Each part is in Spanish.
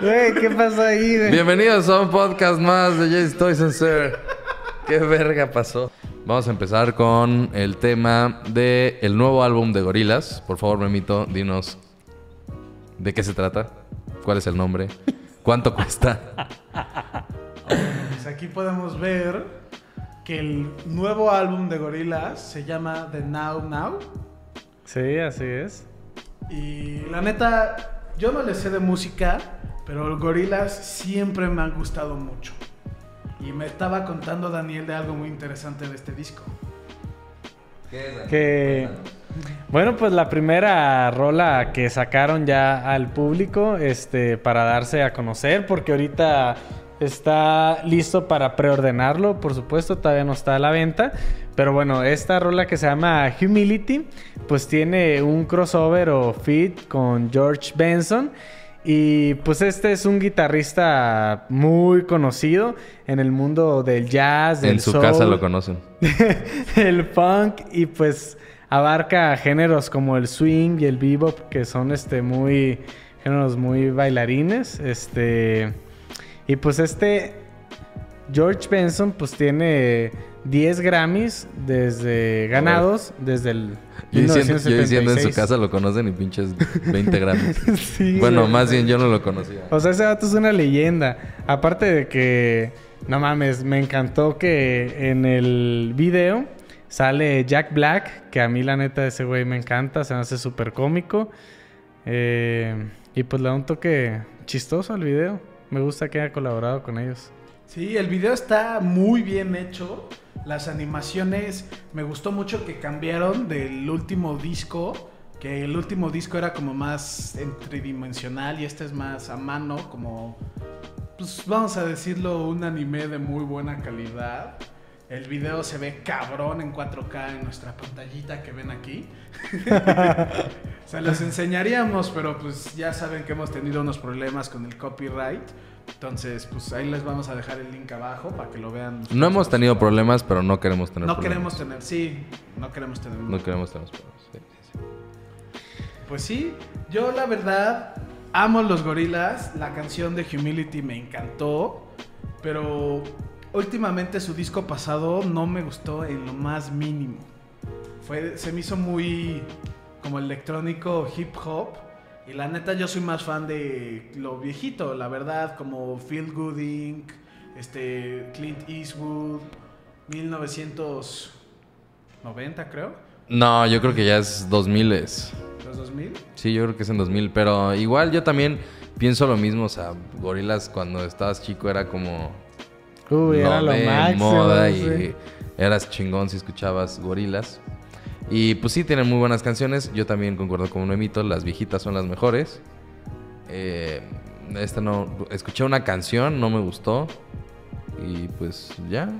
Güey, ¿qué pasó ahí, güey? Bienvenidos a un podcast más de Jay's Toys and Sir. ¿Qué verga pasó? Vamos a empezar con el tema del el nuevo álbum de Gorilas. Por favor, Memito, dinos de qué se trata, cuál es el nombre, cuánto cuesta. Pues aquí podemos ver que el nuevo álbum de Gorillaz se llama The Now Now. Sí, así es. Y la neta, yo no le sé de música, pero los Gorillaz siempre me han gustado mucho. Y me estaba contando Daniel de algo muy interesante de este disco. Que bueno, pues la primera rola que sacaron ya al público, este, para darse a conocer, porque ahorita está listo para preordenarlo, por supuesto, todavía no está a la venta. Pero bueno, esta rola que se llama Humility, pues tiene un crossover o feat con George Benson. Y pues este es un guitarrista muy conocido en el mundo del jazz, del En su soul, casa lo conocen. el funk y pues abarca géneros como el swing y el bebop que son este muy géneros muy bailarines, este y pues este George Benson pues tiene 10 Grammys desde ganados desde el Yo diciendo, yo diciendo en su 1976. casa lo conocen y pinches 20 gramos. Sí, bueno, güey. más bien yo no lo conocía. O sea, ese vato es una leyenda. Aparte de que, no mames, me encantó que en el video sale Jack Black, que a mí la neta ese güey me encanta, se me hace súper cómico. Eh, y pues le da un toque chistoso al video. Me gusta que haya colaborado con ellos. Sí, el video está muy bien hecho. Las animaciones me gustó mucho que cambiaron del último disco. Que el último disco era como más en tridimensional y este es más a mano, como, pues vamos a decirlo, un anime de muy buena calidad. El video se ve cabrón en 4K en nuestra pantallita que ven aquí. Se los enseñaríamos, pero pues ya saben que hemos tenido unos problemas con el copyright. Entonces, pues ahí les vamos a dejar el link abajo para que lo vean. No hemos tenido problemas, pero no queremos tener No problemas. queremos tener, sí, no queremos tener. No queremos tener problemas. sí, sí, sí. Pues sí, yo la verdad amo los gorilas. La canción de Humility me encantó, pero últimamente su disco pasado no me gustó en lo más mínimo. Fue, se me hizo muy como electrónico hip hop. Y la neta yo soy más fan de lo viejito, la verdad, como Feel Good Inc., este, Clint Eastwood, 1990 creo, No, yo creo que ya es 2000 es. los 2000. Sí, yo creo que es en 2000, pero igual yo también pienso lo mismo, o sea, Gorilas cuando estabas chico era como Uy, era lo de máximo. moda sí. y eras chingón si escuchabas Gorilas. Y pues sí, tienen muy buenas canciones. Yo también concuerdo con Noemito, las viejitas son las mejores. Eh, esta no, escuché una canción, no me gustó. Y pues ya.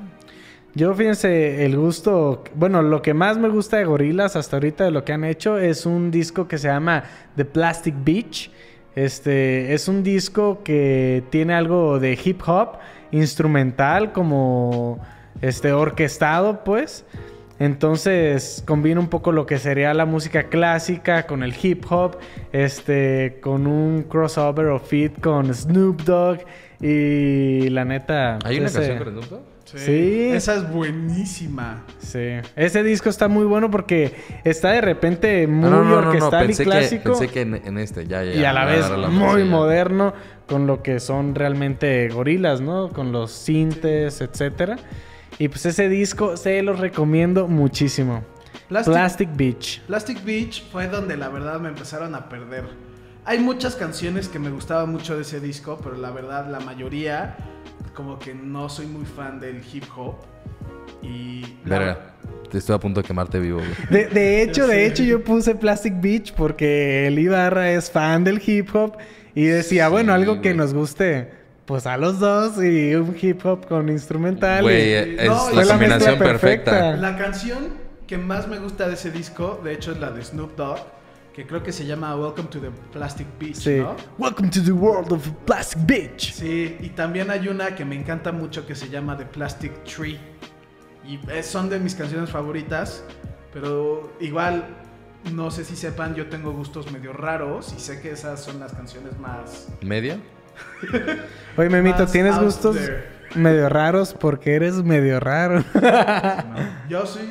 Yo fíjense, el gusto, bueno, lo que más me gusta de Gorilas hasta ahorita de lo que han hecho es un disco que se llama The Plastic Beach. Este es un disco que tiene algo de hip hop instrumental como este orquestado, pues. Entonces combina un poco lo que sería la música clásica con el hip hop, este, con un crossover o feat con Snoop Dogg y la neta. ¿Hay una ese- canción con Snoop Dogg? Sí. Esa es buenísima. Sí. Ese disco está muy bueno porque está de repente muy Ah, no, no, no, no, orquestal pensé y que- clásico. pensé que en, en este, ya, ya. y a la vez la muy ya. moderno con lo que son realmente gorilas, ¿no? Con los sintes, etcétera. Y pues ese disco se los recomiendo muchísimo. Plastic, Plastic Beach. Plastic Beach fue donde la verdad me empezaron a perder. Hay muchas canciones que me gustaban mucho de ese disco, pero la verdad la mayoría como que no soy muy fan del hip hop. Y la- Verga, te estoy a punto de quemarte vivo, güey. De, de hecho, de hecho, yo puse Plastic Beach porque el Ibarra es fan del hip hop y decía, Sí, bueno, algo que nos guste, pues a los dos y un hip hop con instrumental. Güey, y- es No, la combinación perfecta. perfecta. La canción que más me gusta de ese disco, de hecho, es la de Snoop Dogg, que creo que se llama Welcome to the Plastic Beach, Sí. ¿no? Welcome to the world of Plastic Beach. Sí, y también hay una que me encanta mucho que se llama The Plastic Tree. Y eh, son de mis canciones favoritas, pero igual no sé si sepan, yo tengo gustos medio raros y sé que esas son las canciones más... ¿Media? Oye, Memito, ¿tienes gustos there. medio raros? Porque eres medio raro. No, yo soy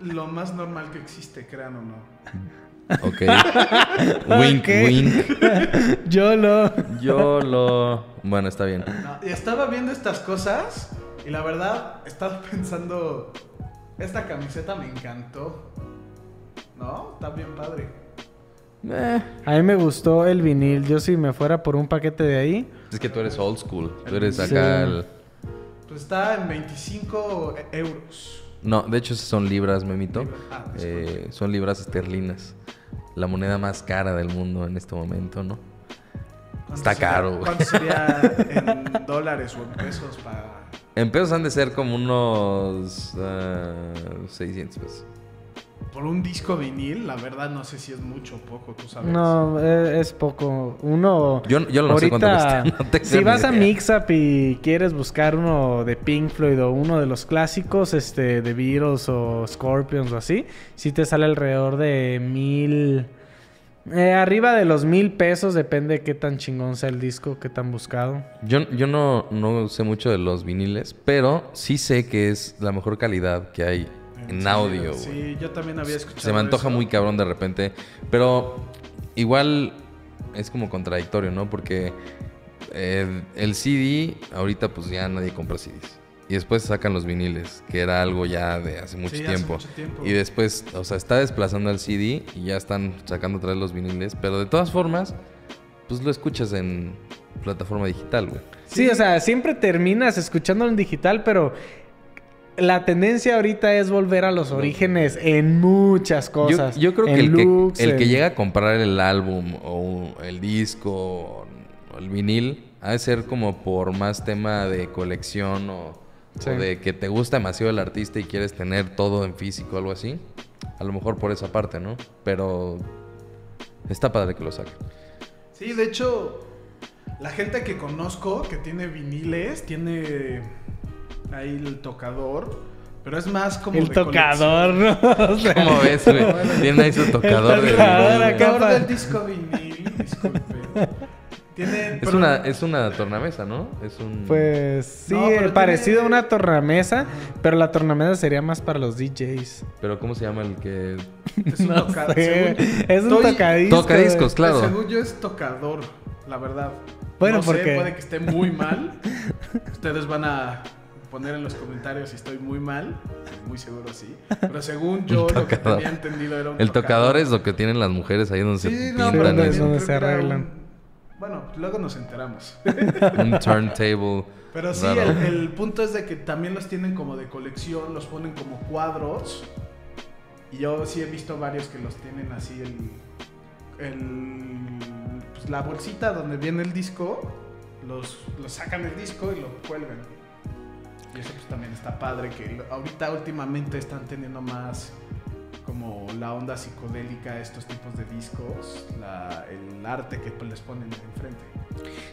lo más normal que existe, crean o no. Ok. wink, Ok. wink. Yo lo... Yo lo... Bueno, está bien. No, y estaba viendo estas cosas y la verdad estaba pensando, esta camiseta me encantó. ¿No? Está bien padre. Eh, A mí me gustó el vinil. Yo si me fuera por un paquete de ahí... es que tú eres old school. Tú eres Sí. acá el... Pues está en 25 euros. No, de hecho esas son libras, Memito. Ah, Eh, son libras esterlinas. La moneda más cara del mundo en este momento, ¿no? ¿Cuánto está sería- caro, güey. ¿Cuánto sería en dólares o en pesos para...? En pesos han de ser como unos ah, 600 pesos. Por un disco vinil, la verdad no sé si es mucho o poco, tú sabes. No, eh, es poco. Uno. Yo- yo no sé cuánto ahorita, no si vas a idea. Mixup y quieres buscar uno de Pink Floyd o uno de los clásicos, este, de Beatles o Scorpions o así, sí te sale alrededor de mil. eh, arriba de los mil pesos, depende de qué tan chingón sea el disco, qué tan buscado. Yo, yo no, no sé mucho de los viniles, pero sí sé que es la mejor calidad que hay en audio, güey. Sí, yo también había escuchado Se me antoja eso. muy cabrón de repente. Pero igual es como contradictorio, ¿no? Porque eh, el CD, ahorita pues ya nadie compra CDs. Y después sacan los viniles, que era algo ya de hace mucho, Sí, hace tiempo. mucho tiempo. Y después, o sea, está desplazando al CD y ya están sacando otra vez los viniles. Pero de todas formas, pues lo escuchas en plataforma digital, güey. Sí, o sea, siempre terminas escuchándolo en digital, pero la tendencia ahorita es volver a los orígenes en muchas cosas. yo creo que el, looks, que el que llega a comprar el álbum o el disco o, el vinil ha de ser como por más tema de colección o, o de que te gusta demasiado el artista y quieres tener todo en físico o algo así. A lo mejor por esa parte, ¿no? Pero está padre que lo saquen. Sí, de hecho, la gente que conozco que tiene viniles, tiene ahí el tocador, pero es más como El de tocador, ¿no? O sea, ¿Cómo ves, güey? Tiene ahí su tocador de tocador acá. pa- del disco vinil, disculpe. Tiene, Es pero- una, es una tornamesa, ¿no? Es un... Pues sí, No, eh, parecido tiene- a una tornamesa, pero la tornamesa sería más para los DJs. Pero ¿cómo se llama el que...? es un No toca- sé, según- es un estoy- tocadiscos. Tocadiscos, claro. Según yo es tocador, la verdad. Bueno, no sé, porque- puede que esté muy mal. Ustedes van a poner en los comentarios si estoy muy mal. Muy seguro sí. Pero según yo, lo que tenía entendido era un El tocador es lo que tienen las mujeres ahí donde Sí, se no, pintan. pero donde- se arreglan. un- Bueno, luego nos enteramos. un turntable. Pero sí, el, el punto es de que también los tienen como de colección, los ponen como cuadros. Y yo sí he visto varios que los tienen así el, el pues, la bolsita donde viene el disco, los, los sacan el disco y lo cuelgan. Y eso pues también está padre que ahorita últimamente están teniendo más como la onda psicodélica estos tipos de discos, el arte que pues, les ponen enfrente.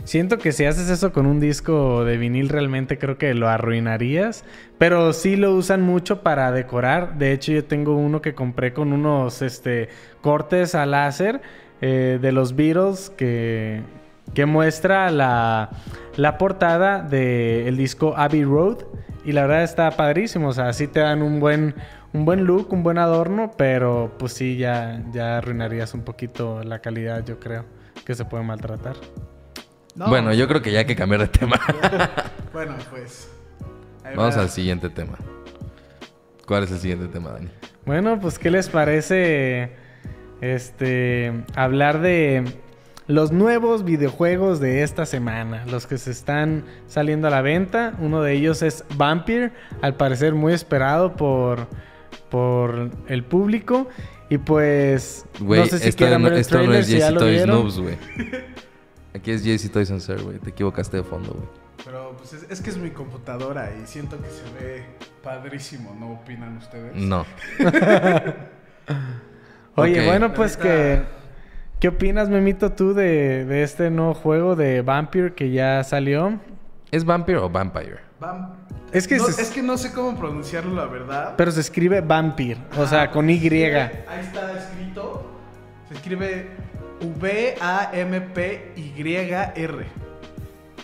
Siento que si haces eso con un disco de vinil, realmente creo que lo arruinarías. Pero sí lo usan mucho para decorar. De hecho, yo tengo uno que compré con unos este, cortes a láser eh, de los Beatles que, que muestra la, la portada del disco Abbey Road. Y la verdad está padrísimo. O sea, sí te dan un buen, un buen look, un buen adorno. Pero pues sí, ya, ya arruinarías un poquito la calidad, yo creo. Que se puede maltratar. No, bueno, yo creo que ya hay que cambiar de tema. Bueno, pues. Vamos va. al siguiente tema. ¿Cuál es el siguiente tema, Dani? Bueno, pues ¿qué les parece este hablar de los nuevos videojuegos de esta semana, los que se están saliendo a la venta? Uno de ellos es Vampire, al parecer muy esperado por por el público y pues Güey, no sé si esto, no, ver el esto no es si Toys. Noobs, güey. Aquí es JC Toys and Sir, güey. Te equivocaste de fondo, güey. Pero pues es, es que es mi computadora y siento que se ve padrísimo, ¿no opinan ustedes? No. Oye, Ok. bueno, pues Ahorita- que ¿qué opinas, Memito, tú de, de este nuevo juego de Vampire que ya salió? ¿Es Vampire o Vampire? Vam- Es que, No, es que no sé cómo pronunciarlo, la verdad. pero se escribe vampir, o sea, con Y. Ahí está escrito. Se escribe V-A-M-P-Y-R.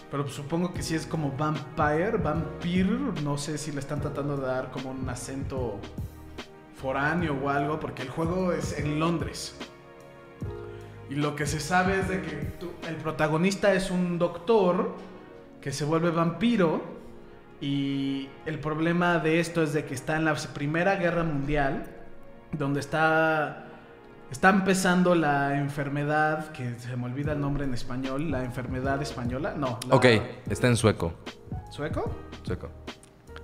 Pero pues, supongo que sí es como vampire, vampire. No sé si le están tratando de dar como un acento foráneo o algo, porque el juego es en Londres. Y lo que se sabe es de que tú- el protagonista es un doctor que se vuelve vampiro. Y el problema de esto es de que está en la Primera Guerra Mundial, donde está, está empezando la enfermedad, que se me olvida el nombre en español, la enfermedad española. No, la- Ok, está en sueco. ¿Sueco? Sueco.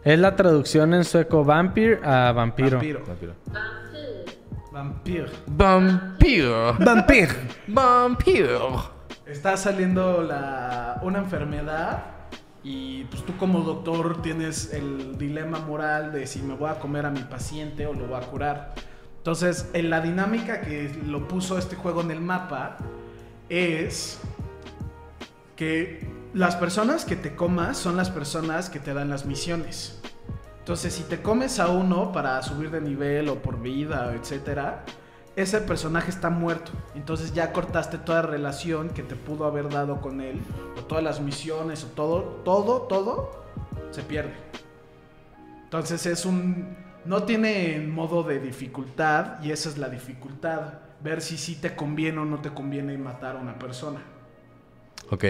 Es la traducción en sueco vampir a vampiro. Vampiro. Vampiro. Vampiro. Vampiro. Vampir. Vampiro. Está saliendo la, una enfermedad y pues tú como doctor tienes el dilema moral de si me voy a comer a mi paciente o lo voy a curar. Entonces, en la dinámica que lo puso este juego en el mapa es que las personas que te comas son las personas que te dan las misiones. Entonces, si te comes a uno para subir de nivel o por vida, etcétera, ese personaje está muerto. Entonces ya cortaste toda relación que te pudo haber dado con él, o todas las misiones, o todo, todo, todo, se pierde. Entonces es un... No tiene modo de dificultad, y esa es la dificultad. Ver si sí te conviene o no te conviene matar a una persona. Ok.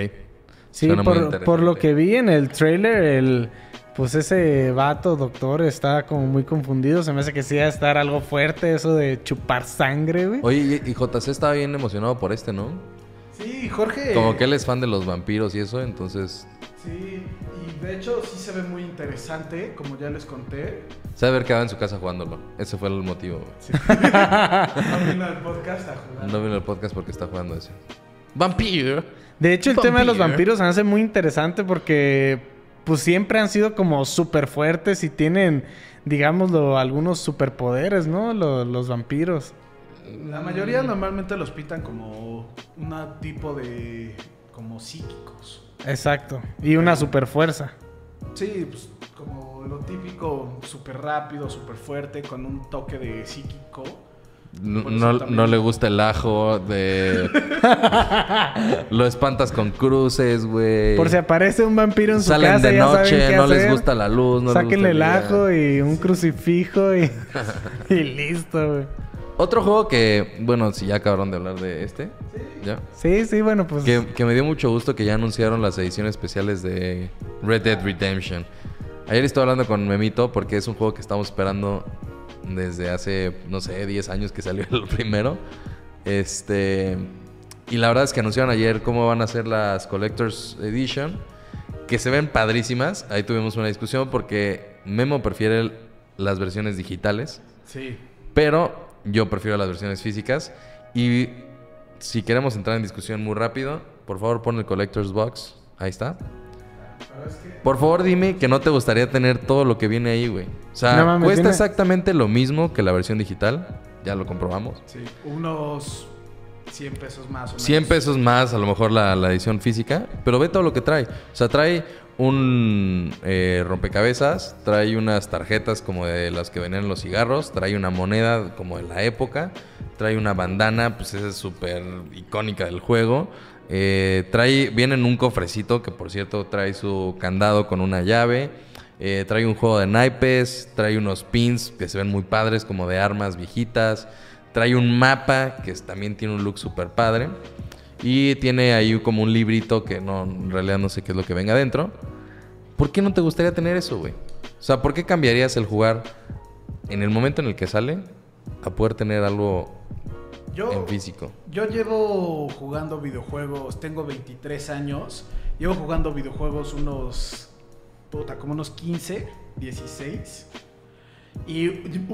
Sí, por, por lo que vi en el trailer, el, pues ese vato doctor está como muy confundido. Se me hace que sí va a estar algo fuerte eso de chupar sangre, güey. Oye, y y JC estaba bien emocionado por este, ¿no? Sí, Jorge... Como que él es fan de los vampiros y eso, entonces... Sí, y de hecho sí se ve muy interesante, como ya les conté. Se haber quedado en su casa jugándolo. Ese fue el motivo. güey. Sí. no vino al podcast a jugar. No vino al podcast porque está jugando ese. Vampiro. De hecho, el tema de los Vampiro. vampiros se me hace muy interesante porque pues siempre han sido como súper fuertes y tienen, digámoslo, algunos superpoderes, ¿no? Lo- los vampiros. La mayoría normalmente los pintan como un tipo de... como psíquicos. Exacto. Y una super fuerza. Sí, pues como lo típico, súper rápido, súper fuerte, con un toque de psíquico. No, no- le gusta el ajo de... Lo espantas con cruces, güey. Por si aparece un vampiro en su Salen casa, de ya saben noche, qué no les gusta la luz, no les Sáquenle el ajo y un crucifijo y, y listo, güey. Otro juego que, bueno, si ya acabaron de hablar de este, ya. Sí, sí, bueno, pues... Que, que me dio mucho gusto que ya anunciaron las ediciones especiales de Red Dead Redemption. Ayer estuve hablando con Memito porque es un juego que estamos esperando desde hace, no sé, 10 años que salió el primero. Este. Y la verdad es que anunciaron ayer cómo van a ser las Collector's Edition. Que se ven padrísimas. Ahí tuvimos una discusión porque Memo prefiere las versiones digitales. Sí. Pero yo prefiero las versiones físicas. Y si queremos entrar en discusión muy rápido, por favor pon el Collector's Box. Ahí está. Por favor dime que no te gustaría tener todo lo que viene ahí, güey. O sea, No mames, cuesta viene- exactamente lo mismo que la versión digital. Ya lo comprobamos. Sí. Unos 100 pesos más o menos. 100 pesos más a lo mejor la, la edición física, pero ve todo lo que trae. O sea, trae un eh, rompecabezas, trae unas tarjetas como de las que venían en los cigarros, trae una moneda como de la época, trae una bandana, pues esa es súper icónica del juego. Eh, trae, viene en un cofrecito que por cierto trae su candado con una llave. Eh, trae un juego de naipes, trae unos pins que se ven muy padres como de armas viejitas. Trae un mapa que también tiene un look súper padre. Y tiene ahí como un librito que no, en realidad no sé qué es lo que venga adentro. ¿Por qué no te gustaría tener eso, güey? O sea, ¿por qué cambiarías el jugar en el momento en el que sale a poder tener algo Yo, en físico? yo llevo jugando videojuegos, tengo 23 años. Llevo jugando videojuegos unos. Puta, como unos 15, 16. Y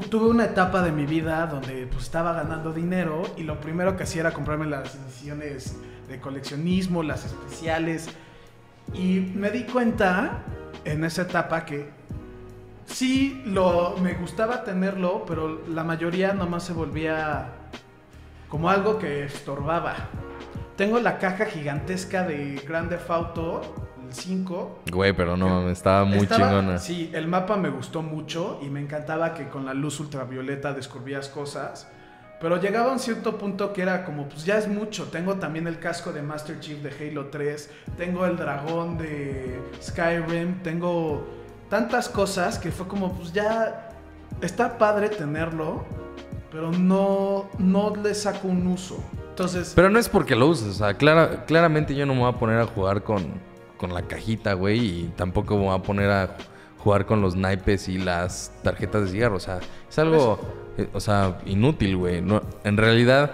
tuve una etapa de mi vida donde pues, estaba ganando dinero y lo primero que hacía era comprarme las ediciones de coleccionismo, las especiales. Y me di cuenta en esa etapa que sí lo, me gustaba tenerlo, pero la mayoría nomás se volvía como algo que estorbaba. Tengo la caja gigantesca de Grand Theft Auto, 5. Güey, pero no estaba muy Estaba- chingona. Sí, el mapa me gustó mucho y me encantaba que con la luz ultravioleta descubrías cosas. Pero llegaba a un cierto punto que era como, pues ya es mucho. Tengo también el casco de Master Chief de Halo 3. Tengo el dragón de Skyrim. Tengo tantas cosas que fue como, pues ya está padre tenerlo. Pero no, no le saco un uso. Entonces, Pero no es porque lo uses, o sea, clara- claramente yo no me voy a poner a jugar con, con la cajita, güey, y tampoco me voy a poner a jugar con los naipes y las tarjetas de cigarro, o sea, es algo, eh, o sea, inútil, güey. No, en realidad,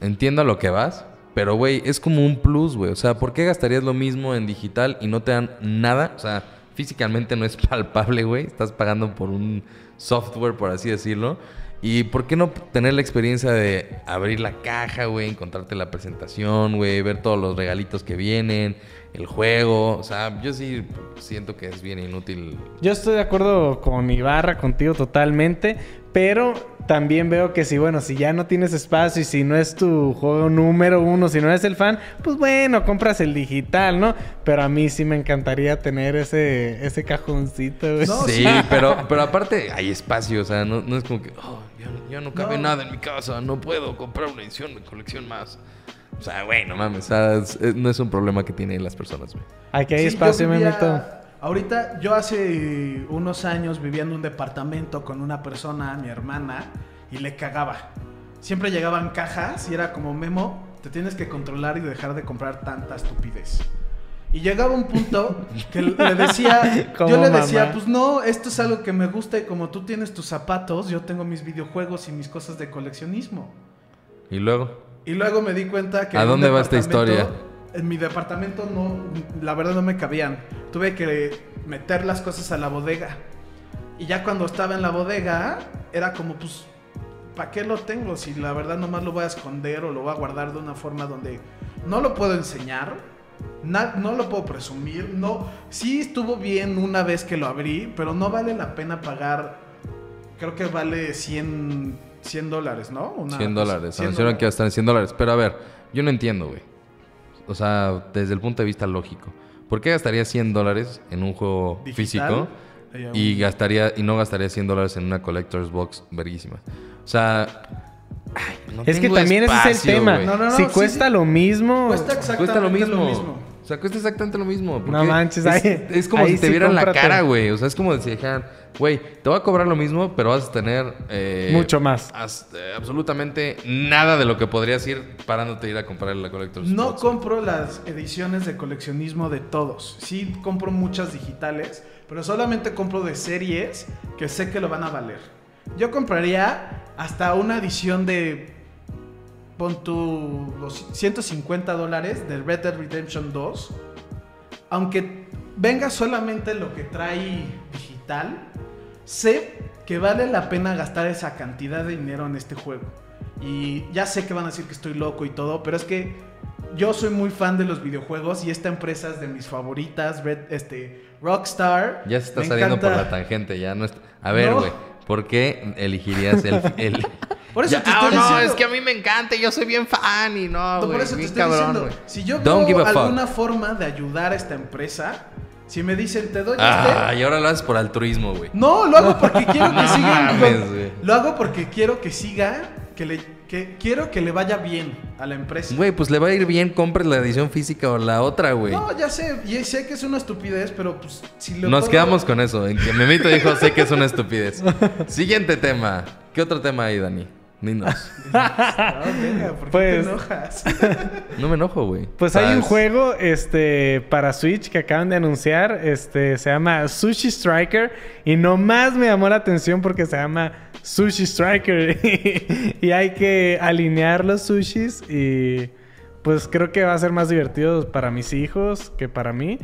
entiendo a lo que vas, pero, güey, es como un plus, güey, o sea, ¿por qué gastarías lo mismo en digital y no te dan nada? O sea, físicamente no es palpable, güey, estás pagando por un software, por así decirlo. ¿Y por qué no tener la experiencia de abrir la caja, güey, encontrarte la presentación, güey, ver todos los regalitos que vienen, el juego? O sea, yo sí siento que es bien inútil. Yo estoy de acuerdo con Ibarra, contigo totalmente, pero también veo que si, bueno, si ya no tienes espacio y si no es tu juego número uno, si no eres el fan, pues bueno, compras el digital, ¿no? Pero a mí sí me encantaría tener ese, ese cajoncito, güey. No, sí, sí. pero, pero aparte hay espacio, o sea, no, no es como que, oh, ya, no- ya no cabe No. nada en mi casa, no puedo comprar una edición de colección más. O sea, güey, no mames, no es un problema que tienen las personas, güey. Aquí hay Sí, espacio, Memito. Ahorita, yo hace unos años vivía en un departamento con una persona, mi hermana, y le cagaba. Siempre llegaban cajas y era como, Memo, te tienes que controlar y dejar de comprar tanta estupidez. Y llegaba un punto que le decía, yo le decía, mamá. pues no, esto es algo que me gusta y como tú tienes tus zapatos, yo tengo mis videojuegos y mis cosas de coleccionismo. Y luego, Y luego me di cuenta que... ¿A dónde va esta historia? En mi departamento no, la verdad no me cabían. Tuve que meter las cosas a la bodega. Y ya cuando estaba en la bodega, era como, pues, ¿para qué lo tengo? Si la verdad nomás lo voy a esconder o lo voy a guardar de una forma donde no lo puedo enseñar, na- no lo puedo presumir. No, sí estuvo bien una vez que lo abrí, pero no vale la pena pagar. Creo que vale 100, 100 dólares, ¿no? Una 100 cosa- dólares. 100 Anunciaron que hasta en 100 dólares. Pero a ver, yo no entiendo, güey. O sea, desde el punto de vista lógico. ¿Por qué gastaría 100 dólares en un juego Digital, físico y gastaría y no gastaría 100 dólares en una collector's box verguísima? O sea, ay, no Es que también ese es el tema. No, no, no, si sí, cuesta sí. lo mismo, Cuesta exactamente Cuesta lo mismo. lo mismo. O sea, cuesta exactamente lo mismo. No manches, es, ahí- es como ahí si te sí vieran la cara, güey. O sea, es como si dijeran, güey, te voy a cobrar lo mismo, pero vas a tener... eh, Mucho más. hasta- eh, absolutamente nada de lo que podrías ir parándote a ir a comprar la Collector's No compro las ediciones de coleccionismo de todos. Sí compro muchas digitales, pero solamente compro de series que sé que lo van a valer. Yo compraría hasta una edición de pon tu los 150 dólares de Red Dead Redemption 2. Aunque venga solamente lo que trae digital, sé que vale la pena gastar esa cantidad de dinero en este juego. Y ya sé que van a decir que estoy loco y todo, pero es que yo soy muy fan de los videojuegos y esta empresa es de mis favoritas, Red, este, Rockstar. Ya se está Me saliendo por la tangente, ya no está... A ver, No. ¿Por qué elegirías el... el... Por eso Ya- te ah, estoy no, diciendo- es que a mí me encanta, yo soy bien fan y no, No, güey, por eso te estoy cabrón, diciendo, güey. si yo veo fuck. alguna forma de ayudar a esta empresa, si me dicen te doy Ah, este, y ahora lo haces por altruismo, güey. no, lo hago porque quiero que No güey. lo hago porque quiero que siga, que le, que quiero que le vaya bien a la empresa. Güey, pues le va a ir bien, compres la edición física o la otra, güey. No, ya sé, y sé que es una estupidez, pero pues si lo Nos puedo- quedamos con eso, en que Memito dijo, sé que es una estupidez. Siguiente tema. ¿Qué otro tema hay, Dani? Dinos. Ah, venga, ¿por qué Pues- te enojas? No me enojo, güey. Pues hay un juego este, para Switch que acaban de anunciar. Este, se llama Sushi Striker. Y nomás me llamó la atención porque se llama Sushi Striker. y hay que alinear los sushis. Y pues creo que va a ser más divertido para mis hijos que para mí.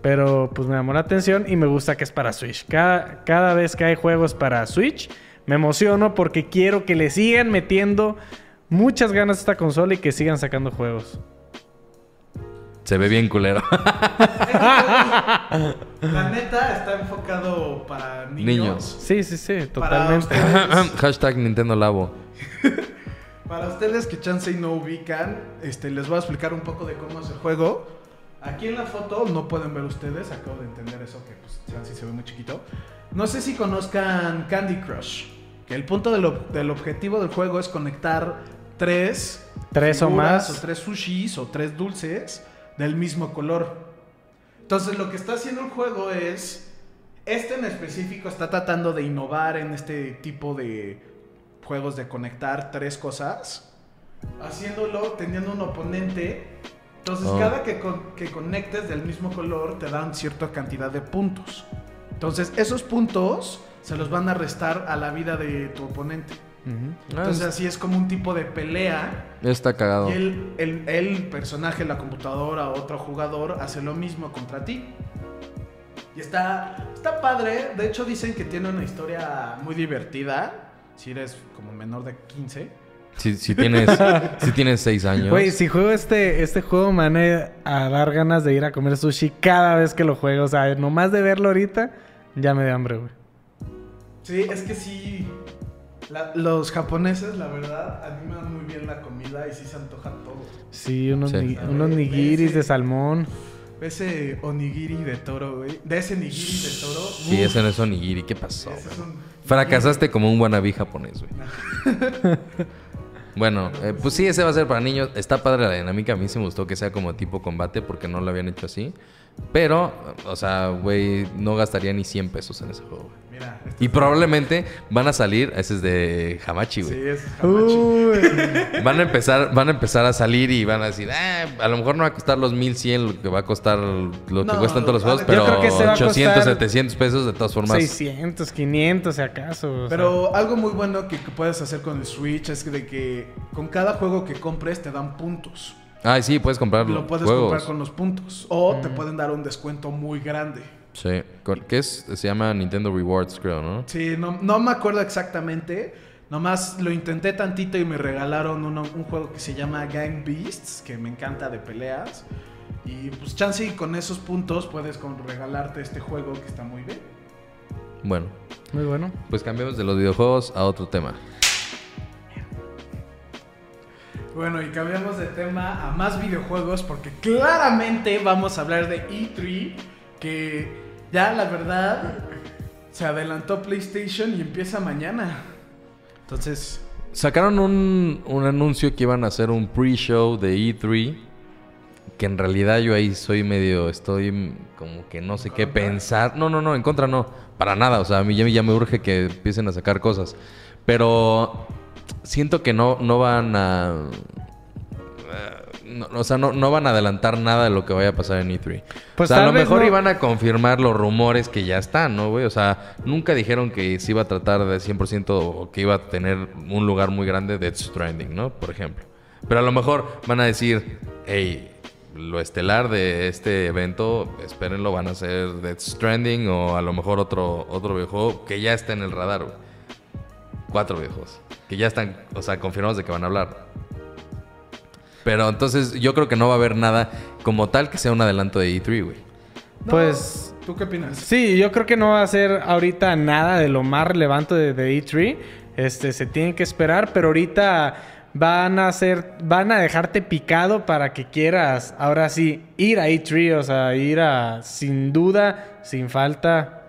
Pero pues me llamó la atención y me gusta que es para Switch. Cada, cada vez que hay juegos para Switch, me emociono porque quiero que le sigan metiendo muchas ganas a esta consola y que sigan sacando juegos. Se ve bien culero. La neta está enfocado para niños. Niños. Sí, sí, sí, totalmente. ustedes, Hashtag Nintendo Labo. para ustedes que chance y no ubican, este, les voy a explicar un poco de cómo es el juego. Aquí en la foto no pueden ver ustedes, acabo de entender eso que pues se ve muy chiquito. No sé si conozcan Candy Crush, que el punto del, del objetivo del juego es conectar tres Tres o más. o tres sushis o tres dulces del mismo color. Entonces lo que está haciendo el juego es este en específico está tratando de innovar en este tipo de juegos de conectar tres cosas, haciéndolo teniendo un oponente. Entonces, Oh. cada que, con- que conectes del mismo color te dan cierta cantidad de puntos. Entonces, esos puntos se los van a restar a la vida de tu oponente. Ujú. Ah, Entonces, así es como un tipo de pelea. está cagado. Y el, el, el personaje, la computadora, otro jugador, hace lo mismo contra ti. Y está, está padre. De hecho, dicen que tiene una historia muy divertida. Si eres como menor de 15. Si, si tienes, si tienes seis años. Güey, si juego este, este juego me van a, a dar ganas de ir a comer sushi cada vez que lo juego. O sea, nomás de verlo ahorita, ya me da hambre, güey. Sí, es que sí. La- los japoneses, la verdad, animan muy bien la comida y sí se antoja todo. Sí, unos, Sí. ni- unos nigiris de salmón. Ese onigiri de toro, güey. De ese nigiri de toro. Sí, uf, ese no es onigiri. ¿Qué pasó? ese es un- Fracasaste como un wannabe japonés, güey. Bueno, eh, pues sí, ese va a ser para niños. Está padre la dinámica. A mí sí me gustó que sea como tipo combate porque no lo habían hecho así. Pero, o sea, güey, no gastaría ni 100 pesos en ese juego, güey. Mira. Y probablemente van a salir, ese es de Hamachi, Sí, güey. es hamachi. Uy. Van a empezar, van a empezar a salir y van a decir, ah, a lo mejor no va a costar los 1100 lo que va a costar lo que No, cuestan todos los juegos, pero creo que se va a 800, costar 700 pesos de todas formas. 600, 500, si acaso. o sea. Pero algo muy bueno que, que puedes hacer con el Switch es que de que con cada juego que compres te dan puntos. Ay, sí, puedes comprar Lo puedes juegos. comprar con los puntos. O te pueden dar un descuento muy grande. Sí, con- ¿qué es? Se llama Nintendo Rewards, creo, ¿no? Sí, no, no me acuerdo exactamente. Nomás lo intenté tantito y me regalaron uno- un juego que se llama Gang Beasts, que me encanta de peleas. Y pues chance y con esos puntos puedes con regalarte este juego que está muy bien. Bueno, Muy bueno. pues cambiamos de los videojuegos a otro tema. Bueno, y cambiamos de tema a más videojuegos porque claramente vamos a hablar de E3, que ya la verdad se adelantó PlayStation y empieza mañana. Entonces, Sacaron un, un anuncio que iban a hacer un pre-show de E3. Que en realidad yo ahí soy medio. Estoy como que no sé qué pensar. No, no, no, en contra no. Para nada. O sea, a mí ya, ya me urge que empiecen a sacar cosas. Pero siento que no, no van a. no- o sea, no, no van a adelantar nada de lo que vaya a pasar en E3. Pues o sea, a lo mejor no- iban a confirmar los rumores que ya están, ¿no, güey? O sea, nunca dijeron que se iba a tratar de 100% o que iba a tener un lugar muy grande Death Stranding, ¿no? Por ejemplo. Pero a lo mejor van a decir, hey, lo estelar de este evento, espérenlo, van a ser Death Stranding o a lo mejor otro, otro videojuego que ya está en el radar, güey. Cuatro videojuegos. Que ya están, o sea, confirmados de que van a hablar. Pero entonces yo creo que no va a haber nada como tal que sea un adelanto de E3, güey. no, Pues- ¿tú qué opinas? Sí, yo creo que no va a ser ahorita nada de lo más relevante de, de E3. Este, se tiene que esperar, pero ahorita van a hacer, van a dejarte picado para que quieras, ahora sí, ir a E3, o sea, ir a, sin duda, sin falta.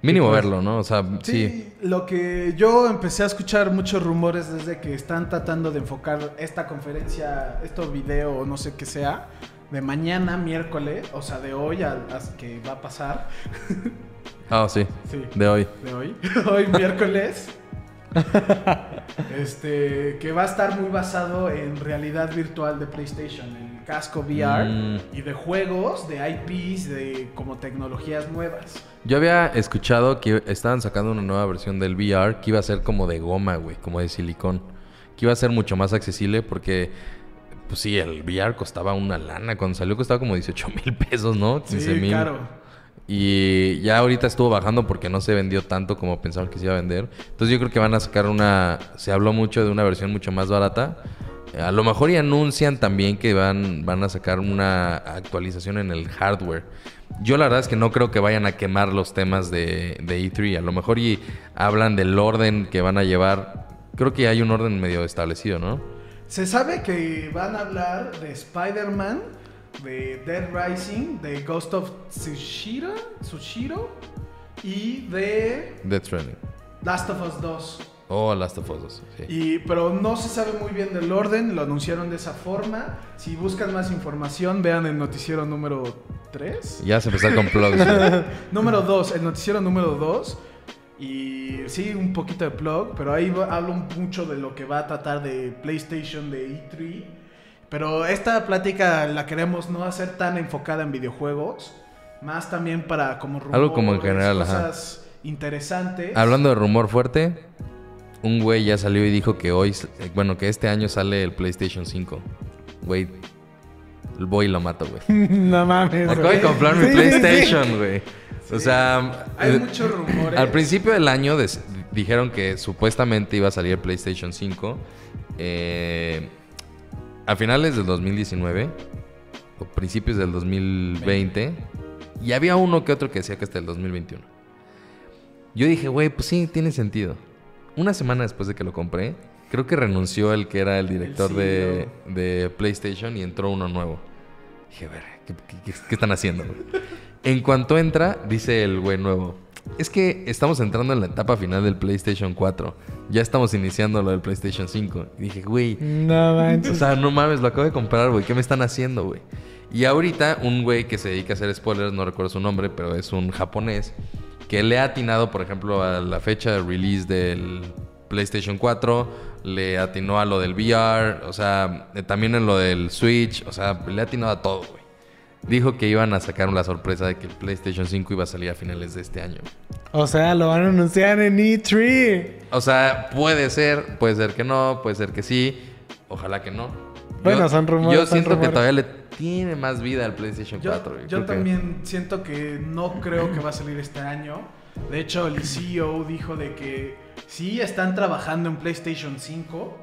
Mínimo verlo, ¿no? O sea, sí. Sí, lo que yo empecé a escuchar muchos rumores desde que están tratando de enfocar esta conferencia, esto video o no sé qué sea, de mañana, miércoles, o sea, de hoy al a que va a pasar, Ah, sí. Sí. De hoy. de hoy, hoy miércoles, este, que va a estar muy basado en realidad virtual de PlayStation, en casco VR Mm. y de juegos, de IPs, de como tecnologías nuevas. Yo había escuchado que estaban sacando una nueva versión del VR que iba a ser como de goma, güey, como de silicón. Que iba a ser mucho más accesible porque, pues sí, el VR costaba una lana. Cuando salió costaba como 18 mil pesos, ¿no? 15 Sí, mil. claro. Y ya ahorita estuvo bajando porque no se vendió tanto como pensaban que se iba a vender. Entonces yo creo que van a sacar una... Se habló mucho de una versión mucho más barata. Eh, A lo mejor y anuncian también que van, van a sacar una actualización en el hardware. Yo la verdad es que no creo que vayan a quemar los temas de, de E3. A lo mejor y hablan del orden que van a llevar. Creo que hay un orden medio establecido, ¿no? Se sabe que van a hablar de Spider-Man de Dead Rising, de Ghost of Tsushiro, Tsushiro y de Death Stranding. Last of Us 2. Oh, Last of Us 2, sí. Y, pero no se sabe muy bien del orden, lo anunciaron de esa forma. Si buscan más información, vean el noticiero número 3. Ya se empezó con plugs. número 2, el noticiero número 2. Y sí, un poquito de plug, pero ahí va- hablo mucho de lo que va a tratar de PlayStation, de E3. Pero esta plática la queremos no hacer tan enfocada en videojuegos, más también para como rumores, Algo como en general, ajá. cosas interesantes. Hablando de rumor fuerte, un güey ya salió y dijo que hoy, bueno, que este año sale el PlayStation 5. Güey, voy y lo mato, güey. no mames. Acabo de comprar mi Sí, PlayStation, güey. O sea, Hay eh, muchos rumores. al principio del año des- dijeron que supuestamente iba a salir el PlayStation 5. eh, a finales del 2019 o principios del 2020. Y había uno que otro que decía que hasta el 2021. Yo dije, güey, pues sí, tiene sentido. Una semana después de que lo compré, creo que renunció el que era el director de, de PlayStation y entró uno nuevo. Dije, ver, ¿qué, qué- están haciendo? En cuanto entra, dice el güey nuevo. Es que estamos entrando en la etapa final del PlayStation 4. Ya estamos iniciando lo del PlayStation 5. Y dije, güey, No o manches. sea, no mames, lo acabo de comprar, güey. ¿Qué me están haciendo, güey? Y ahorita un güey que se dedica a hacer spoilers, no recuerdo su nombre, pero es un japonés, que le ha atinado, por ejemplo, a la fecha de release del PlayStation 4, le atinó a lo del VR, o sea, eh, también en lo del Switch, o sea, le ha atinado a todo, güey. Dijo que iban a sacar la sorpresa de que el PlayStation 5 iba a salir a finales de este año. O sea, lo van a anunciar en E E3. O sea, puede ser, puede ser que no, puede ser que sí. Ojalá que no. Bueno, son rumores, Yo son siento que rumores. todavía le tiene más vida al PlayStation Yo, 4. güey. yo Creo que- también siento que no creo que va a salir este año. De hecho, el CEO dijo de que sí están trabajando en PlayStation 5,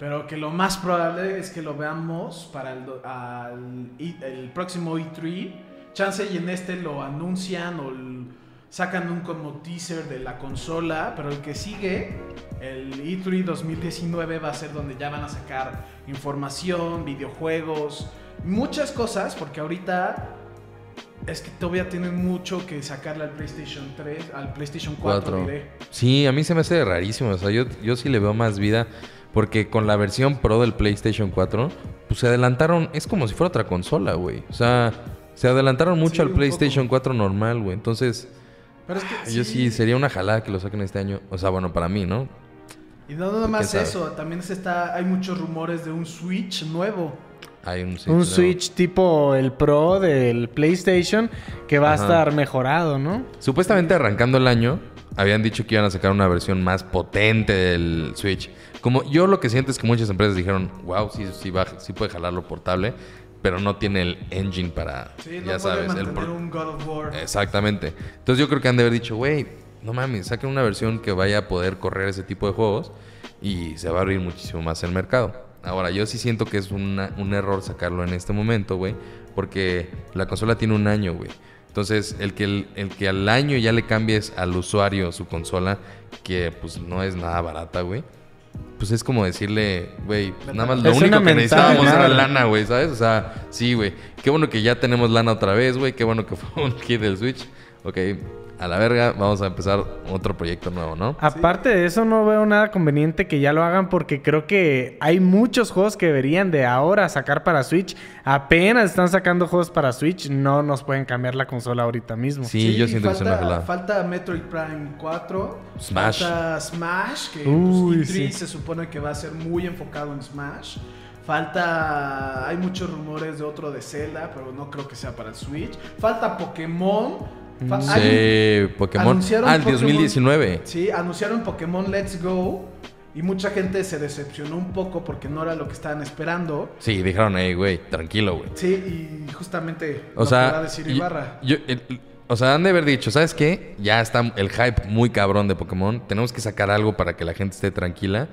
pero que lo más probable es que lo veamos para el, al- el próximo E3. Chance y en este lo anuncian o l- sacan un como teaser de la consola, pero el que sigue, el E E3 2019 va a ser donde ya van a sacar información, videojuegos, muchas cosas, porque ahorita es que todavía tienen mucho que sacarle al PlayStation 3, al PlayStation 4, Cuatro. diré. Sí, a mí se me hace rarísimo. O sea, yo, yo sí le veo más vida. Porque con la versión Pro del PlayStation 4, pues se adelantaron. Es como si fuera otra consola, güey. O sea, se adelantaron mucho Sí, al PlayStation poco. 4 normal, güey. Entonces, Pero es que yo sí sería una jalada que lo saquen este año. O sea, bueno, para mí, ¿no? Y no nada más eso, también se está, hay muchos rumores de un Switch nuevo. Hay un Switch. Un nuevo. Switch tipo el Pro del PlayStation que va Ajá. a estar mejorado, ¿no? Supuestamente arrancando el año, habían dicho que iban a sacar una versión más potente del Switch. Como yo lo que siento es que muchas empresas dijeron, wow, sí, sí, va, sí puede jalarlo portable, pero no tiene el engine para, Sí, no ya puede sabes, el pro- un God of War. Exactamente. Entonces yo creo que han de haber dicho, güey, no mames, saquen una versión que vaya a poder correr ese tipo de juegos y se va a abrir muchísimo más el mercado. Ahora, yo sí siento que es una- un error sacarlo en este momento, güey, porque la consola tiene un año, güey. Entonces, el que, el, el que al año ya le cambies al usuario su consola, que pues no es nada barata, güey. Pues es como decirle, güey, nada más lo Es único que necesitábamos era lana, güey, ¿sabes? O sea, sí, güey. Qué bueno que ya tenemos lana otra vez, güey. Qué bueno que fue un kit del Switch. Ok, a la verga, vamos a empezar otro proyecto nuevo, ¿no? Aparte de eso, no veo nada conveniente que ya lo hagan porque creo que hay muchos juegos que deberían de ahora sacar para Switch. Apenas están sacando juegos para Switch, no nos pueden cambiar la consola ahorita mismo. Sí, yo siento que es una falta, falta Metroid Prime 4. Smash. Falta Smash, que Uy, pues, E3 sí. se supone que va a ser muy enfocado en Smash. Falta. Hay muchos rumores de otro de Zelda, pero no creo que sea para el Switch. Falta Pokémon. Un- Sí, Pokémon. anunciaron Ah, el Pokémon- 2019. Sí, anunciaron Pokémon Let's Go. Y mucha gente se decepcionó un poco porque no era lo que estaban esperando. Sí, dijeron, hey, güey, tranquilo, güey. Sí, y justamente O lo sea, decir yo- Ibarra. yo- el- o sea, han de haber dicho, ¿sabes qué? Ya está el hype muy cabrón de Pokémon. Tenemos que sacar algo para que la gente esté tranquila.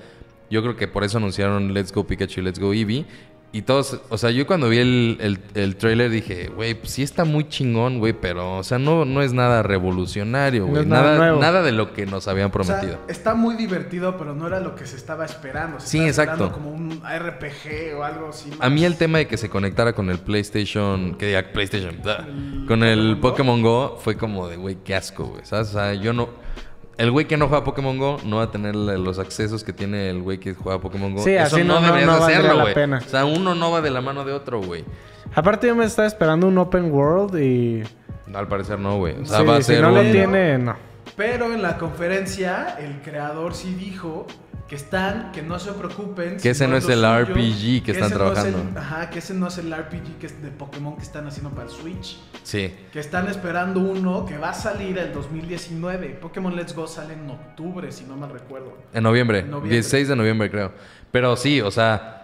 Yo creo que por eso anunciaron Let's Go Pikachu y Let's Go Eevee. Y todos, o sea, yo cuando vi el, el, el trailer dije, güey, pues sí está muy chingón, güey, pero, o sea, no, no es nada revolucionario, güey. nada nada, de lo que nos habían O sea, prometido. está muy divertido, pero no era lo que se estaba esperando. Se Sí, estaba exacto. esperando como un RPG o algo así. A mí el tema de que se conectara con el PlayStation, que diga PlayStation, El con el Pokémon Go. Pokémon Go, fue como de, güey, qué asco, güey, ¿sabes? O sea, yo no... El güey que no juega Pokémon Go no va a tener los accesos que tiene el güey que juega Pokémon Go. Sí, Eso así no- no- deberías no hacerlo, la güey. pena. O sea, uno no va de la mano de otro, güey. Aparte yo me estaba esperando un open world y... Al parecer no, güey. O sea, sí, va a si ser no un... lo tiene, no. Pero en la conferencia, el creador sí dijo que están, que no se preocupen. Que ese no es el suyo, RPG que están ese no es el- trabajando. ajá, que ese no es el RPG que es de Pokémon que están haciendo para el Switch. Sí. Que están esperando uno que va a salir el 2019. Pokémon Let's Go sale en octubre, si no mal recuerdo. En noviembre, En noviembre. 16 de noviembre creo. Pero sí, o sea,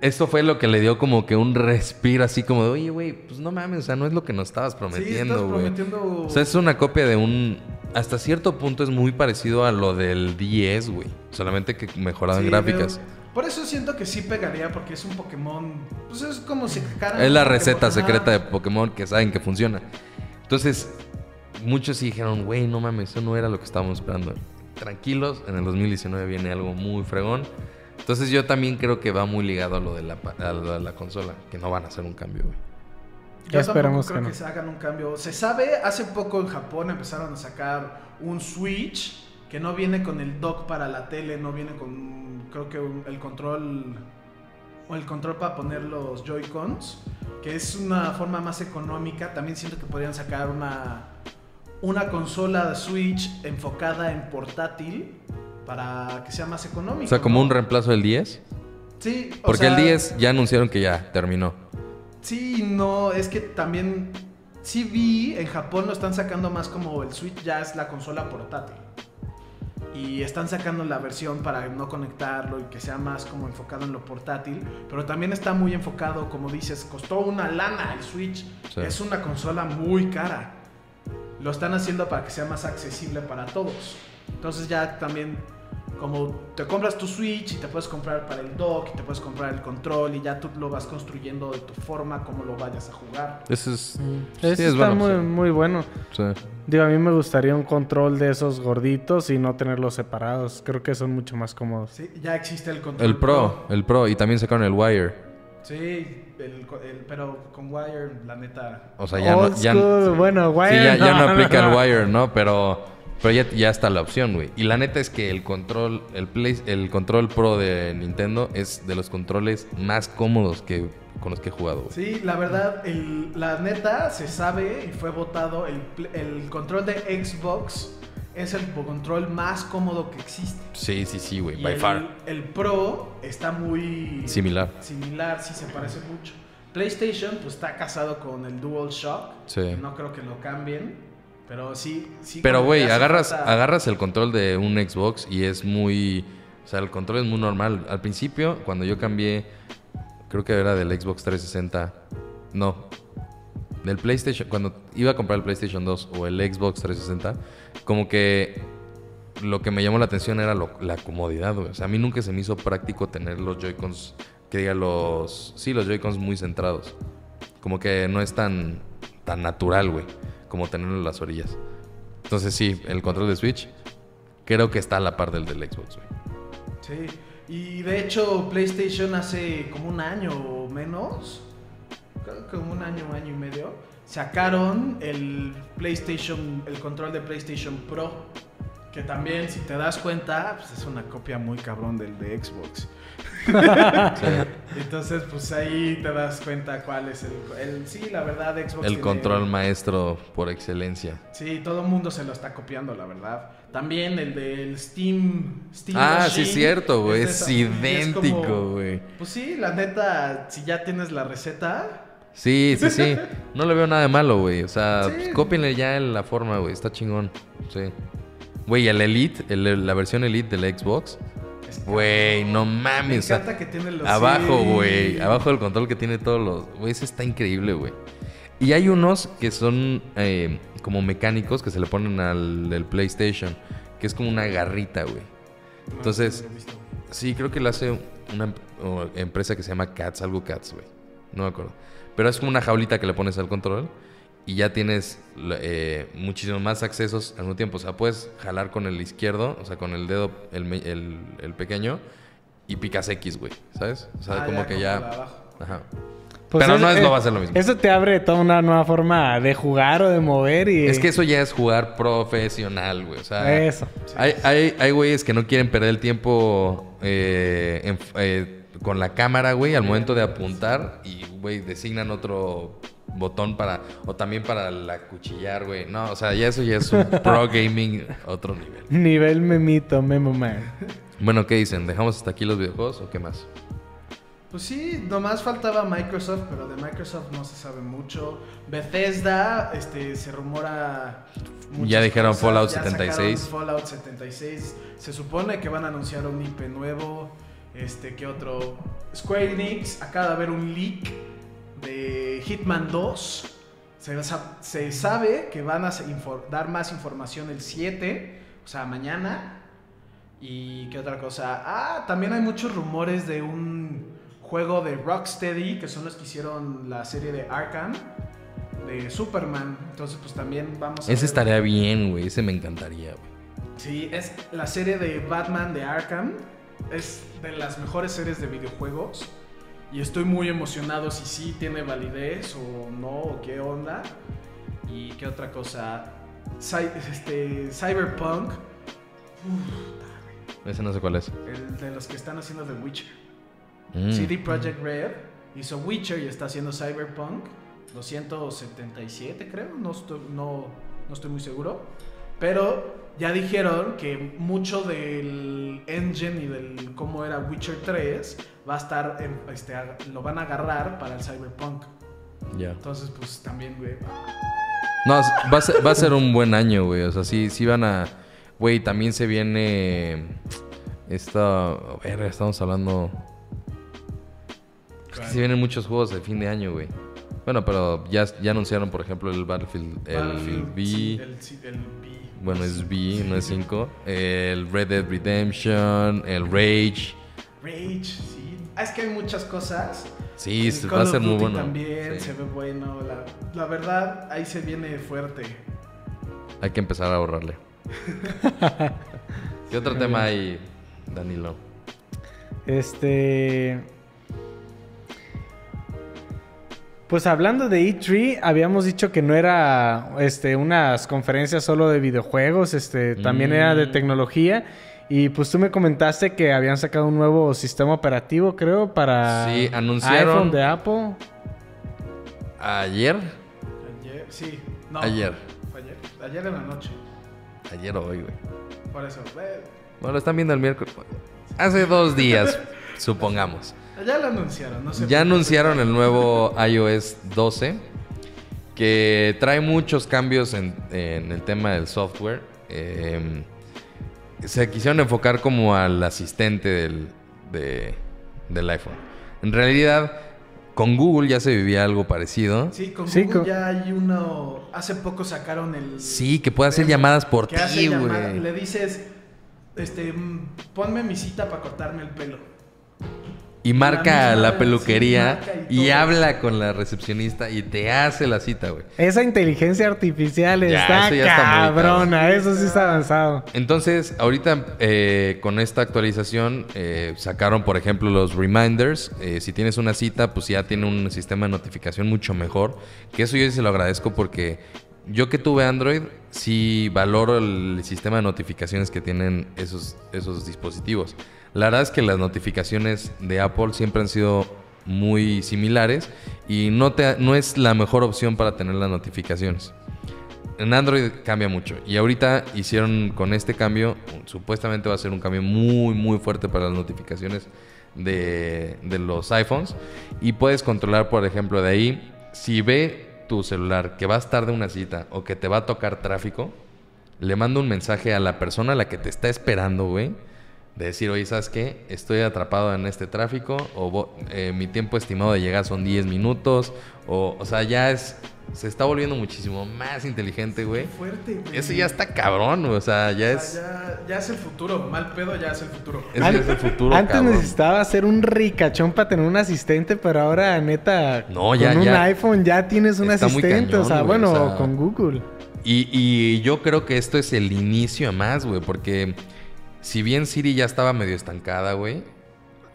esto fue lo que le dio como que un respiro así como de, oye, güey, pues no mames, o sea, no es lo que nos estabas sí, prometiendo, güey. prometiendo... O sea, es una copia de un... Hasta cierto punto es muy parecido a lo del 10, güey. Solamente que mejorado en Sí, gráficas. pero por eso siento que sí pegaría, porque es un Pokémon. Pues es como si Es la receta Pokémon, secreta de. Pokémon que saben que funciona. Entonces, muchos sí dijeron, güey, no mames, eso no era lo que estábamos esperando. Tranquilos, en el 2019 viene algo muy fregón. Entonces yo también creo que va muy ligado a lo de la, pa- a lo de la consola, que no van a hacer un cambio, güey. Yo creo que que, no. se hagan un cambio. Se sabe, hace poco en Japón empezaron a sacar un Switch que no viene con el dock para la tele, no viene con, creo que un- el control o el control para poner los Joy-Cons, que es una forma más económica. También siento que podrían sacar una una consola de Switch enfocada en portátil para que sea más económico. O sea, como ¿no? un reemplazo del 10. Sí, o Porque sea, el 10 ya anunciaron que ya terminó. Sí, no, es que también sí vi, en Japón lo están sacando más como el Switch ya es la consola portátil. Y están sacando la versión para no conectarlo y que sea más como enfocado en lo portátil. Pero también está muy enfocado, como dices, costó una lana el Switch. Sí. Es una consola muy cara. Lo están haciendo para que sea más accesible para todos. Entonces ya también como te compras tu Switch y te puedes comprar para el dock y te puedes comprar el control y ya tú lo vas construyendo de tu forma como lo vayas a jugar. Eso es... sí, Eso es está buena muy, muy bueno. Sí. Digo, a mí me gustaría un control de esos gorditos y no tenerlos separados. Creo que son mucho más cómodos. Sí, ya existe el control. El Pro, el Pro. Y también sacaron el Wire. Sí, el- el- pero con Wire, la neta. O sea, ya Old no... Ya, bueno, Sí, Wire, ya, ya no, no, aplica no. el wire, ¿no? Pero, pero ya, ya está la opción, güey. Y la neta es que el control, el Play, el control Pro de Nintendo es de los controles más cómodos que con los que he jugado, güey. Sí, la verdad, el- la neta se sabe y fue votado, el, control de Xbox es el control más cómodo que existe. Sí, sí, sí, güey. By el, far. el Pro está muy Similar. similar, sí se parece mucho. PlayStation pues está casado con el DualShock. Sí. No creo que lo cambien, pero sí, sí. Pero, güey, agarras, falta- agarras el control de un Xbox y es muy... O sea, el control es muy normal. Al principio, cuando yo cambié, creo que era del Xbox 360. No. Del PlayStation, cuando iba a comprar el PlayStation 2 o el Xbox 360, como que lo que me llamó la atención era lo- la comodidad, güey. O sea, a mí nunca se me hizo práctico tener los Joy-Cons, que diga los... Sí, los Joy-Cons muy centrados. Como que no es tan, tan natural, güey, como tenerlo en las orillas. Entonces sí, el control de Switch creo que está a la par del del Xbox. Sí. Y de hecho, PlayStation hace como un año o menos, creo que como un año, año y medio, sacaron el PlayStation, el control de PlayStation Pro. Que también, si te das cuenta, pues es una copia muy cabrón del de Xbox. Entonces, pues ahí te das cuenta cuál es el. el- sí, la verdad, Xbox. El tiene- control maestro por excelencia. Sí, todo el mundo se lo está copiando, la verdad. También el del Steam. Steam Ah, Machine sí es cierto, güey. Es idéntico, güey. Pues sí, la neta, si ya tienes la receta. Sí, sí, sí. No le veo nada de malo, güey. O sea, Sí. pues, cópienle ya la forma, güey. Está chingón. Sí. Güey, el Elite, el- la versión Elite del Xbox. Es- Güey, no Me mames. o sea, encanta que tiene los. Abajo, sí. güey. Abajo del control que tiene todos los. Güey, ese está increíble, güey. Y hay unos que son eh, como mecánicos que se le ponen al del PlayStation. Que es como una garrita, güey. Entonces. Sí, creo que lo hace una em- empresa que se llama Cats, algo Cats, güey. No me acuerdo. Pero es como una jaulita que le pones al control y ya tienes eh, muchísimos más accesos al mismo tiempo. O sea, puedes jalar con el izquierdo, o sea, con el dedo, el, el- el pequeño, y picas X, güey. ¿Sabes? O sea, Ah, como ya, que como ya. Ajá. Pues Pero no es, eh, no va a ser lo mismo. Eso te abre toda una nueva forma de jugar o de mover y... Es que eso ya es jugar profesional, güey. O sea, Eso. Hay, hay, hay güeyes que no quieren perder el tiempo eh, en- eh, con la cámara, güey, al momento de apuntar y, güey, designan otro botón para... O también para la cuchillar, güey. No, o sea, ya eso ya es un pro gaming otro nivel. Nivel memito, memo man. Bueno, ¿qué dicen? ¿Dejamos hasta aquí los videojuegos o qué más? Pues sí, nomás faltaba Microsoft, pero de Microsoft no se sabe mucho. Bethesda, este, se rumora. Ya dijeron cosas, Fallout ya 76. sacaron Fallout 76. Se supone que van a anunciar un IP nuevo. Este, ¿qué otro? Square Enix acaba de haber un leak de Hitman 2. Se, se sabe que van a dar más información el 7, o sea, mañana. ¿Y qué otra cosa? Ah, también hay muchos rumores de un juego de Rocksteady, que son los que hicieron la serie de Arkham, de Superman. Entonces, pues también vamos a Ese ver- estaría bien, güey. Ese me encantaría, güey. Sí, es la serie de Batman de Arkham. Es de las mejores series de videojuegos. Y estoy muy emocionado si sí tiene validez o no, o qué onda. Y qué otra cosa. Cy- este, Cyberpunk, Ese no sé cuál es. el de los que están haciendo The Witcher. Mm. CD Projekt Red hizo Witcher y está haciendo Cyberpunk 277 creo, no estoy, no, no estoy muy seguro. Pero ya dijeron que mucho del engine y del cómo era Witcher 3 va a estar, en- este, a- lo van a agarrar para el Cyberpunk. Ya. Entonces pues también, güey. No, va a ser, va a ser un buen año, güey. O sea, sí, sí van a. Güey, también se viene. Esta. Verga, estamos hablando. Es que se vienen muchos juegos de fin de año, güey. Bueno, pero ya, ya anunciaron, por ejemplo, el Battlefield. El Battlefield, B. sí, el, sí, el B. Bueno, es B, no es 5. El Red Dead Redemption. El Rage. Rage, sí. Ah, es que hay muchas cosas. Sí, se- va a ser muy bueno. También Sí. se ve bueno. La, la verdad, ahí se viene fuerte. Hay que empezar a ahorrarle. ¿Qué otro tema hay, Danilo? Este. Pues hablando de E3, habíamos dicho que no era este, unas conferencias solo de videojuegos, este, también era de Mm. tecnología. Y pues tú me comentaste que habían sacado un nuevo sistema operativo, creo, para Sí, anunciaron- iPhone de Apple. Ayer. Ayer, sí. No, Ayer. Ayer. Ayer en la noche. Ayer o hoy, güey. Por eso. Bueno, lo están viendo el miércoles. Hace dos días, supongamos. Ya lo anunciaron, no sé. Ya anunciaron el nuevo iOS 12, que trae muchos cambios en, en el tema del software. Eh, se quisieron enfocar como al asistente del, de- del iPhone. En realidad, con Google ya se vivía algo parecido. Sí, con Sí, Google con- ya hay uno. Hace poco sacaron el. Sí, que puede hacer llamadas por ti, güey. Le dices, este, ponme mi cita para cortarme el pelo. Y marca la peluquería y habla con la recepcionista y te hace la cita, güey. Esa inteligencia artificial Ya, está eso ya está muy cabrona, eso sí está avanzado. Entonces, ahorita eh, con esta actualización eh, sacaron, por ejemplo, los reminders. Eh, si tienes una cita, pues ya tiene un sistema de notificación mucho mejor. Que eso yo se lo agradezco porque yo que tuve Android, sí valoro el sistema de notificaciones que tienen esos, esos dispositivos. La verdad es que las notificaciones de Apple siempre han sido muy similares y no, te, no es la mejor opción para tener las notificaciones. En Android cambia mucho. Y ahorita hicieron con este cambio, supuestamente va a ser un cambio muy, muy fuerte para las notificaciones de, de los iPhones. Y puedes controlar, por ejemplo, de ahí, si ve tu celular que vas tarde a una cita o que te va a tocar tráfico, le manda un mensaje a la persona a la que te está esperando, güey. De decir, oye, ¿sabes qué? Estoy atrapado en este tráfico. O eh, mi tiempo estimado de llegar son 10 minutos. O, o sea, ya es se está volviendo muchísimo más inteligente, güey. Qué fuerte, güey. Ese ya está cabrón, güey. O sea, ya O sea, es. ya, ya es el futuro. Mal pedo, ya es el futuro. Es, el futuro, Antes cabrón. necesitaba ser un ricachón para tener un asistente, pero ahora, neta, No, ya- con un ya. iPhone ya tienes un Está muy asistente. o sea, güey, bueno, o sea- con Google. Y, y yo creo que esto es el inicio a más, güey. Porque si bien Siri ya estaba medio estancada, güey.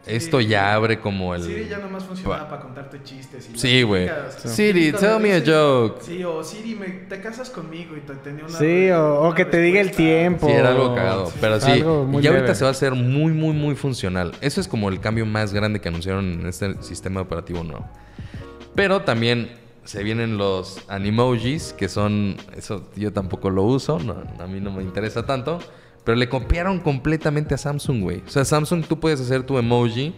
Esto ya abre como el. Siri ya nomás funcionaba para contarte chistes. Y Sí, güey. Siri, tell me a joke. Sí, o Siri, me, te casas conmigo y te tenía una. Sí, o- o una que te diga el tiempo. Sí, era algo cagado. Sí, Pero sí, algo muy ya ahorita se va a hacer muy, muy, muy funcional. Eso es como el cambio más grande que anunciaron en este sistema operativo nuevo. Pero también se vienen los animojis, que son. Eso yo tampoco lo uso, no, a mí no me interesa tanto. Pero le copiaron completamente a Samsung, güey. O sea, Samsung tú puedes hacer tu emoji.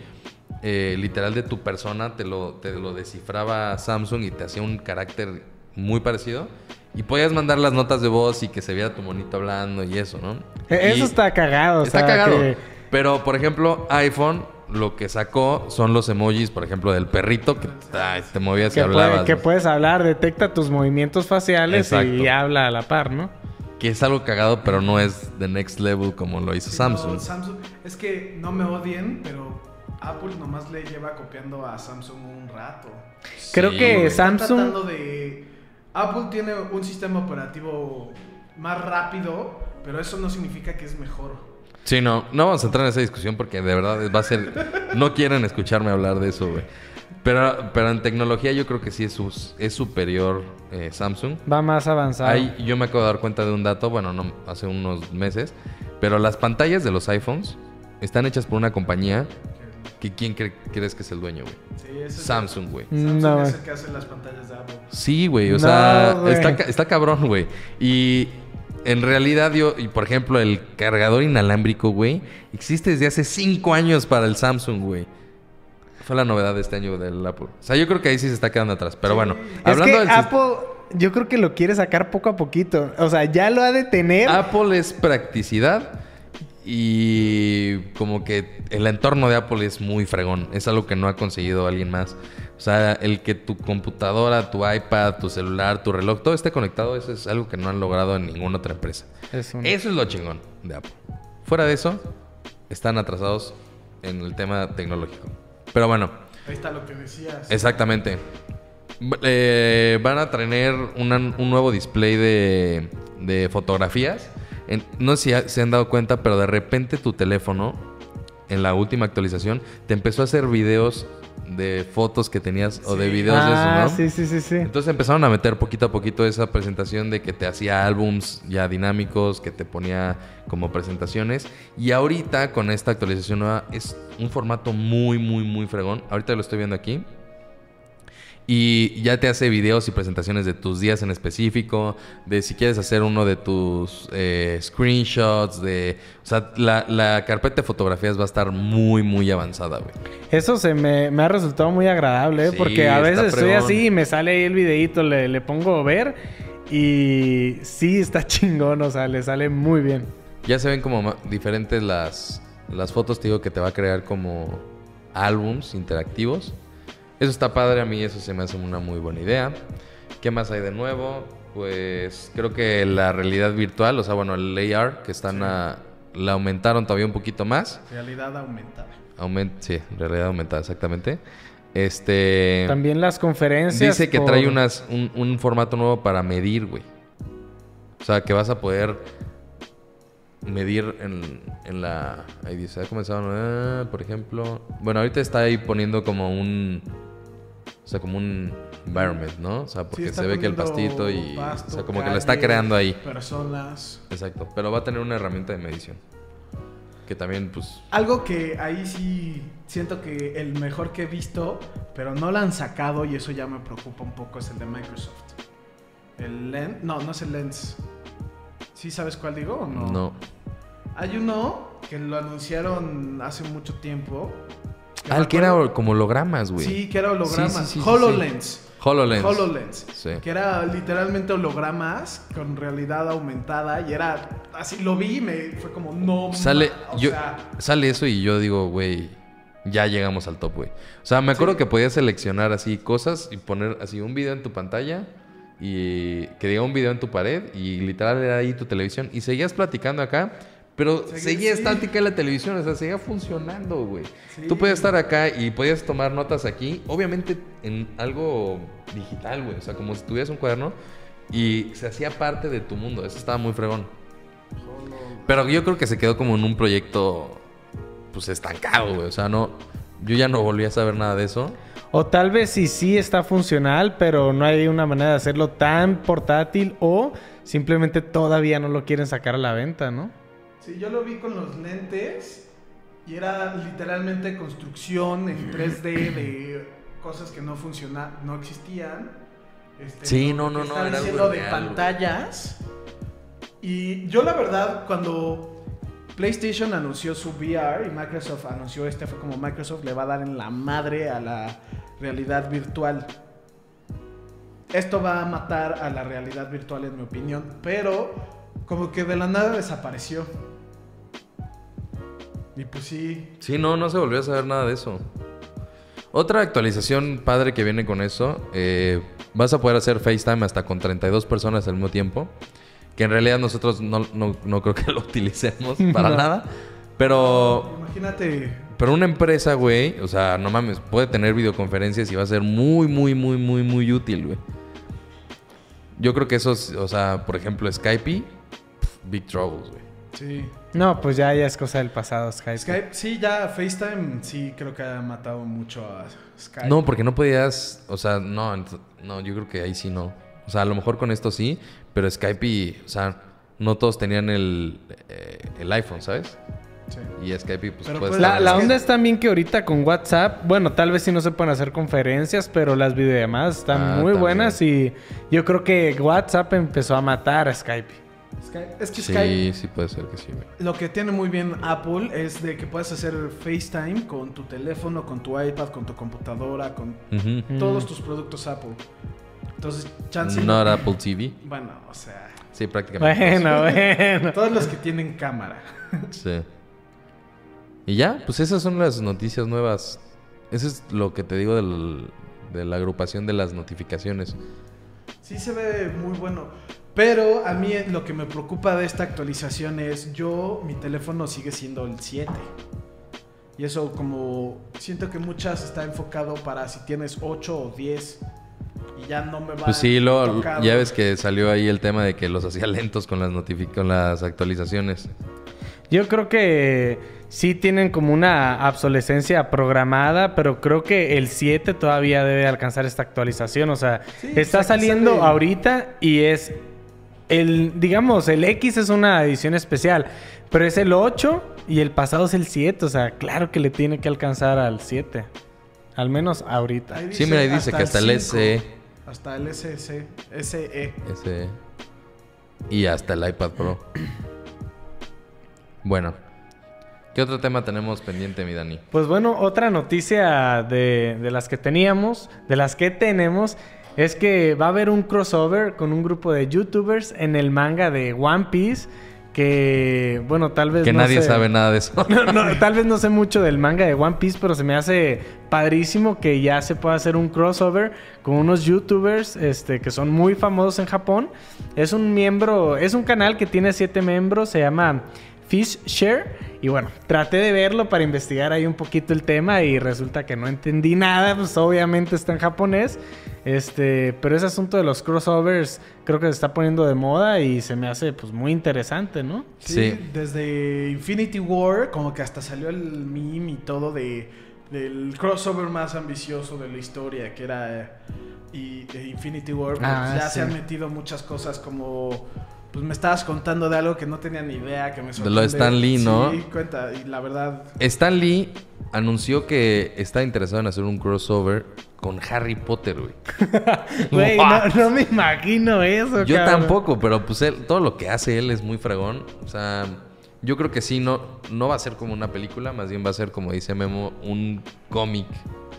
eh, literal de tu persona, te lo, te lo descifraba Samsung y te hacía un carácter muy parecido. Y podías mandar las notas de voz y que se viera tu monito hablando y eso, ¿no? E- Eso Y- está cagado. o Está sea, cagado. que- Pero, por ejemplo, iPhone lo que sacó son los emojis, por ejemplo, del perrito que ay, te movías y puede- hablabas. que puedes hablar, detecta tus movimientos faciales y habla a la par, ¿no? Que es algo cagado, pero no es the next level como lo hizo Sí, Samsung. no, Samsung. Es que no me odien, pero Apple nomás le lleva copiando a Samsung un rato. Creo Sí, que Samsung- tratando de. Apple tiene un sistema operativo más rápido, pero eso no significa que es mejor. Sí, no, no vamos a entrar en esa discusión porque de verdad va a ser... No quieren escucharme hablar de eso, güey. Pero, pero en tecnología yo creo que sí es, es superior eh, Samsung. Va más avanzado. Ahí yo me acabo de dar cuenta de un dato, bueno, no hace unos meses, pero las pantallas de los iPhones están hechas por una compañía que ¿quién cre- crees que es el dueño, güey? Sí, ese es- Samsung, güey. Samsung No, es el que hace las pantallas de Apple. Sí, güey, o No, sea, está, ca- está cabrón, güey. Y en realidad yo, y por ejemplo, el cargador inalámbrico, güey, existe desde hace cinco años para el Samsung, güey. Fue la novedad de este año del Apple. O sea, yo creo que ahí sí se está quedando atrás. Pero Sí. bueno, Es hablando que del sis- Apple, yo creo que lo quiere sacar poco a poquito. O sea, ya lo ha de tener. Apple es practicidad y como que el entorno de Apple es muy fregón. Es algo que no ha conseguido alguien más. O sea, el que tu computadora, tu iPad, tu celular, tu reloj, todo esté conectado, eso es algo que no han logrado en ninguna otra empresa. Es un- Eso es lo chingón de Apple. Fuera de eso, están atrasados en el tema tecnológico. Pero bueno, Ahí está lo que decías. Exactamente. Eh, van a tener una- un nuevo display de, de fotografías. En- no sé si se han dado cuenta, pero de repente tu teléfono, en la última actualización, te empezó a hacer videos de fotos que tenías o de videos ah, de eso, ¿no? sí, sí, sí, sí. Entonces empezaron a meter poquito a poquito esa presentación de que te hacía álbums ya dinámicos, que te ponía como presentaciones. Y ahorita con esta actualización nueva es un formato muy, muy, muy fregón. Ahorita lo estoy viendo aquí. Y ya te hace videos y presentaciones de tus días en específico, de si quieres hacer uno de tus eh, screenshots, de... O sea, la, la carpeta de fotografías va a estar muy, muy avanzada, güey. Eso se me, me ha resultado muy agradable, ¿eh? Sí, porque a veces estoy así y me sale ahí el videito, le, le pongo ver y sí está chingón, o sea, le sale muy bien. Ya se ven como diferentes las, las fotos, te digo que te va a crear como álbums interactivos. Eso está padre, a mí eso se me hace una muy buena idea. ¿Qué más hay de nuevo? Pues creo que la realidad virtual, o sea, bueno, el AR, que están a- la aumentaron todavía un poquito más. Realidad aumentada. Aument sí, realidad aumentada, exactamente. Este... También las conferencias. Dice que por- trae unas, un, un formato nuevo para medir, güey. O sea, que vas a poder medir en, en la... Ahí dice, ha comenzado, ah, por ejemplo... Bueno, ahorita está ahí poniendo como un... O sea, como un environment, ¿no? O sea, Sí, porque está se ve que el pastito y... pasto, o sea, como que lo está calle, creando ahí. Personas. Exacto. Pero va a tener una herramienta de medición. Que también, pues... Algo que ahí sí siento que el mejor que he visto, pero no lo han sacado y eso ya me preocupa un poco, es el de Microsoft. El Lens. No, no es el Lens. ¿Sí sabes cuál digo o no? No. Hay uno que lo anunciaron hace mucho tiempo. Ah, el que era como hologramas, güey. Sí, que era holograma. Sí, sí, sí, sí, HoloLens. HoloLens. HoloLens. Sí. Que era literalmente hologramas con realidad aumentada y era así, lo vi y me fue como, no, Sale, o yo, sea, sale eso y yo digo, güey, ya llegamos al top, güey. O sea, me acuerdo Sí. que podías seleccionar así cosas y poner así un video en tu pantalla y que diga un video en tu pared y literal era ahí tu televisión y seguías platicando acá, pero Seguía- seguía sí. estática la televisión, o sea, seguía funcionando, güey. Tú podías estar acá y podías tomar notas aquí, obviamente en algo digital, güey, o sea, como si tuvieras un cuaderno y se hacía parte de tu mundo, eso estaba muy fregón. Pero yo creo que se quedó como en un proyecto pues estancado, güey, o sea, no yo ya no volví a saber nada de eso. O tal vez sí sí está funcional, pero no hay una manera de hacerlo tan portátil o simplemente todavía no lo quieren sacar a la venta, ¿no? Sí, yo lo vi con los lentes y era literalmente construcción en 3D de cosas que no funcionaban, no existían. Este, Sí, no, no, no, están haciendo de real, pantallas. Y yo la verdad, cuando PlayStation anunció su VR y Microsoft anunció este, fue como Microsoft le va a dar en la madre a la realidad virtual. Esto va a matar a la realidad virtual en mi opinión, pero como que de la nada desapareció. Y pues sí, Sí, no, no se volvió a saber nada de eso. Otra actualización padre que viene con eso, eh, vas a poder hacer FaceTime hasta con 32 personas al mismo tiempo, que en realidad nosotros no, no- no creo que lo utilicemos para nada, pero, imagínate, pero una empresa, güey, o sea, no mames, puede tener videoconferencias y va a ser muy, muy, muy, muy, muy útil, güey. Yo creo que esos, o sea, por ejemplo, Skype, pf, Big Troubles, güey. sí. No, pues ya, ya es cosa del pasado, Skype. Skype, sí, ya FaceTime, sí, creo que ha matado mucho a Skype. No, porque no podías, o sea, no, no, yo creo que ahí sí no. O sea, a lo mejor con esto sí, pero Skype y, o sea, no todos tenían el, eh, el iPhone, ¿sabes? Sí. Y Skype, pues Pero puedes pues, La, onda es también que ahorita con WhatsApp, bueno, tal vez sí no se pueden hacer conferencias, pero las videollamadas están Ah, muy también. buenas y yo creo que WhatsApp empezó a matar a Skype. Skype- Es que Sí, Skype, sí puede ser que sí, güey. lo que tiene muy bien Apple es de que puedes hacer FaceTime con tu teléfono, con tu iPad, con tu computadora, con Ujú. Mm. todos tus productos Apple. Entonces, chance. Not Apple TV. Bueno, o sea, Sí, prácticamente. Bueno, bueno. todos los que tienen cámara. Sí. Y ya, pues esas son las noticias nuevas. Eso es lo que te digo del- de la agrupación de las notificaciones. Sí se ve muy bueno. Pero a mí lo que me preocupa de esta actualización es yo, mi teléfono sigue siendo el 7. Y eso como siento que muchas está enfocado para si tienes 8 o 10 y ya no me va Pues sí, lo, ya ves que salió ahí el tema de que los hacía lentos con las, con las actualizaciones. Yo creo que sí tienen como una obsolescencia programada, pero creo que el 7 todavía debe alcanzar esta actualización. O sea, Sí, está saliendo sale- ahorita y es el, digamos, el X es una edición especial, pero es el 8 y el pasado es el 7. O sea, claro que le tiene que alcanzar al 7. Al menos ahorita. Sí, mira, ahí dice que hasta el 5, SE. Hasta el SE. SE. Ese. Y hasta el iPad Pro. Bueno. ¿Qué otro tema tenemos pendiente, mi Dani? Pues bueno, otra noticia de, de las que teníamos, de las que tenemos, es que va a haber un crossover con un grupo de youtubers en el manga de One Piece. Que, bueno, tal vez Que no nadie sé- sabe nada de eso. No, no, tal vez no sé mucho del manga de One Piece, pero se me hace padrísimo que ya se pueda hacer un crossover con unos youtubers este, que son muy famosos en Japón. Es un miembro, es un canal que tiene siete miembros, se llama Fish Share. Y bueno, traté de verlo para investigar ahí un poquito el tema y resulta que no entendí nada, pues obviamente está en japonés. Este, pero ese asunto de los crossovers creo que se está poniendo de moda y se me hace pues muy interesante, ¿no? Sí, Sí. desde Infinity War, como que hasta salió el meme y todo de del crossover más ambicioso de la historia, que era eh, y, de Infinity War. pero Ah, ya sí. se han metido muchas cosas como pues me estabas contando de algo que no tenía ni idea, que me lo de sorprende. Stan Lee, ¿no? Sí, cuenta, y la verdad Stan Lee anunció que está interesado en hacer un crossover con Harry Potter, güey. Güey, no, no me imagino eso. Yo cabrón. tampoco, pero pues él, todo lo que hace él es muy fregón. O sea, yo creo que sí, no, no va a ser como una película, más bien va a ser, como dice Memo, un cómic,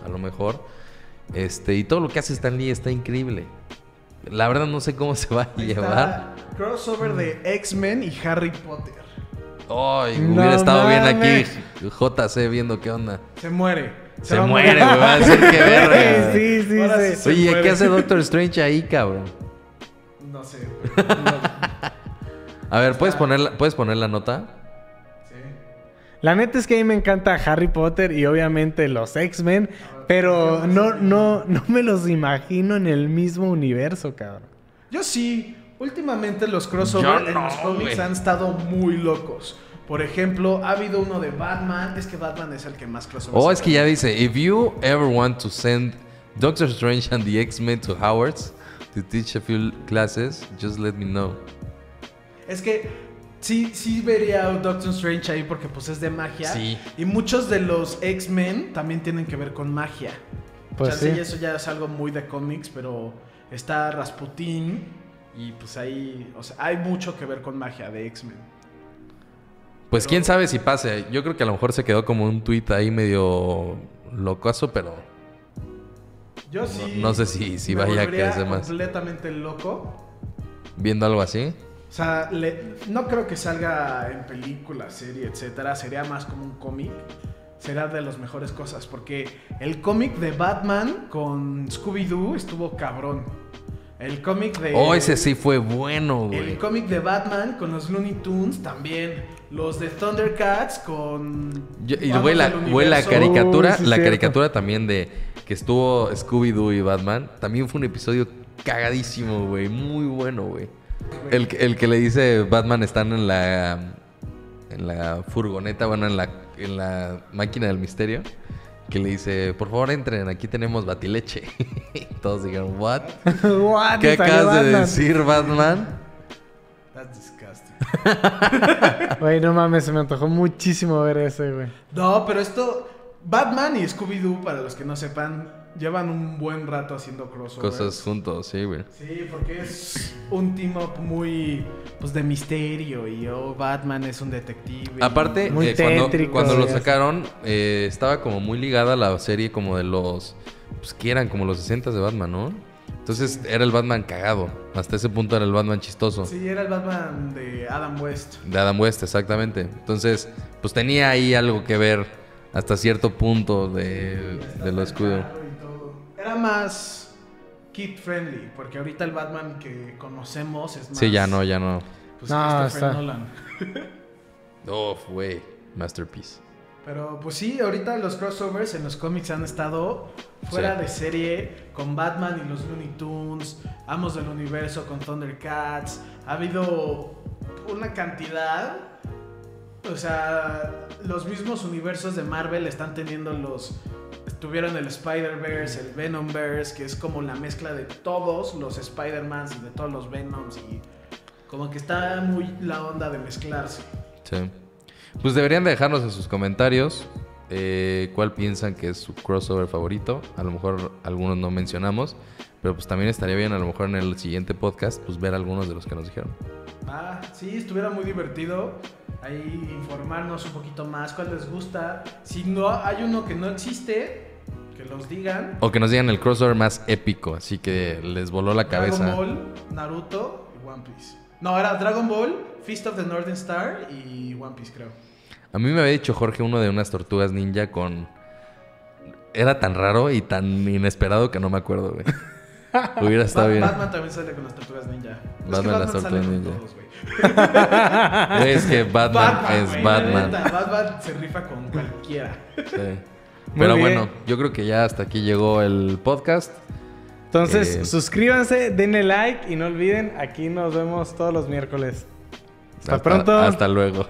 a lo mejor. Este, y todo lo que hace Stan Lee está increíble. La verdad no sé cómo se va a ahí llevar. está, crossover de X-Men y Harry Potter. Ay, No hubiera estado bien aquí JC viendo qué onda. Se muere. Se, muere, güey. Va a decir que verga. Sí, sí, Ahora sí. Oye. ¿qué hace Doctor Strange ahí, cabrón? no sé. no- A ver, ¿puedes poner, la- ¿puedes poner la nota? sí. La neta es que a mí me encanta Harry Potter y obviamente los X-Men, pero no, no, no me los imagino en el mismo universo, cabrón. Yo sí. Últimamente los crossovers en los cómics han estado muy locos. Por ejemplo, ha habido uno de Batman. Es que Batman es el que más crossovers Oh, es que ya dice, if you ever want to send Doctor Strange and the X-Men to Howard's to teach a few classes, just let me know. Es que sí, sí vería a Doctor Strange ahí porque pues es de magia. Sí. Y muchos de los X-Men también tienen que ver con magia. Pues Chance sí. y eso ya es algo muy de cómics, pero está Rasputin y pues ahí, o sea, hay mucho que ver con magia de X-Men. Pues Pero- quién sabe si pase. Yo creo que a lo mejor se quedó como un tweet ahí medio locazo, pero Yo sí. no sé si- si vaya a crecer más. completamente loco. viendo algo así. O sea, le- no creo que salga en película, serie, etcétera. Sería más como un cómic. Será de las mejores cosas. Porque el cómic de Batman con Scooby-Doo estuvo cabrón. El cómic de. Oh, ese sí fue bueno, El güey. cómic de Batman con los Looney Tunes también. Los de Thundercats con. Yo- y güey, la, güey, la universo. caricatura, sí, la caricatura también de que estuvo Scooby-Doo y Batman, también fue un episodio cagadísimo, güey. Muy bueno, güey. El, que- el que le dice Batman están en la en la furgoneta, bueno, en la, en la máquina del misterio, que le dice, por favor entren, aquí tenemos batileche. Y Todos dijeron, ¿what? What? ¿Qué acabas de Batman. decir, Batman? That's disgusting. Güey, no mames, se me antojó muchísimo ver ese, güey. No, pero esto. Batman y Scooby-Doo, para los que no sepan, llevan un buen rato haciendo crossovers. Cosas juntos, sí, güey. Sí, porque es un team up muy pues de misterio y oh, Batman es un detective. y- Aparte, Muy eh, cuando, tétrico, cuando lo sacaron, eh, estaba como muy ligada a la serie como de los... Pues que eran como los 60 de Batman, ¿no? Entonces era el Batman cagado. Hasta ese punto era el Batman chistoso. Sí, era el Batman de Adam West. De Adam West, exactamente. Entonces, pues tenía ahí algo que ver hasta cierto punto de, de lo escudo. Era más kid friendly, porque ahorita el Batman que conocemos es más. Sí, ya no, ya no. Pues No, Christopher está- Nolan. Uf, güey. Masterpiece. Pero pues sí, ahorita los crossovers en los cómics han estado fuera Sí. de serie con Batman y los Looney Tunes, Amos del Universo con Thundercats. Ha habido una cantidad. O sea, los mismos universos de Marvel están teniendo los. Tuvieron el Spider-Verse, el Venomverse, que es como la mezcla de todos los Spider-Mans y de todos los Venoms. Y como que está muy la onda de mezclarse. Sí. Pues deberían de dejarnos en sus comentarios eh, cuál piensan que es su crossover favorito. A lo mejor algunos no mencionamos, pero pues también estaría bien a lo mejor en el siguiente podcast pues ver algunos de los que nos dijeron. Ah, sí, estuviera muy divertido ahí informarnos un poquito más cuál les gusta. Si no hay uno que no existe, que los digan. O que nos digan el crossover más épico, así que les voló la cabeza. Dragon Ball, Naruto y One Piece. No, era Dragon Ball, Feast of the Northern Star y One Piece, creo. A mí me había dicho Jorge uno de unas tortugas ninja con... Era tan raro y tan inesperado que no me acuerdo, güey. Hubiera estado bien. Batman también sale con las tortugas ninja. Es Batman, que las Batman sale tortugas con ninja. todos, güey. Es que Batman, es güey, Batman. neta, Batman se rifa con cualquiera. Sí. Pero bueno, yo creo que ya hasta aquí llegó el podcast. Entonces, Eh. suscríbanse, denle like y no olviden, aquí nos vemos todos los miércoles. Hasta, pronto. Hasta luego.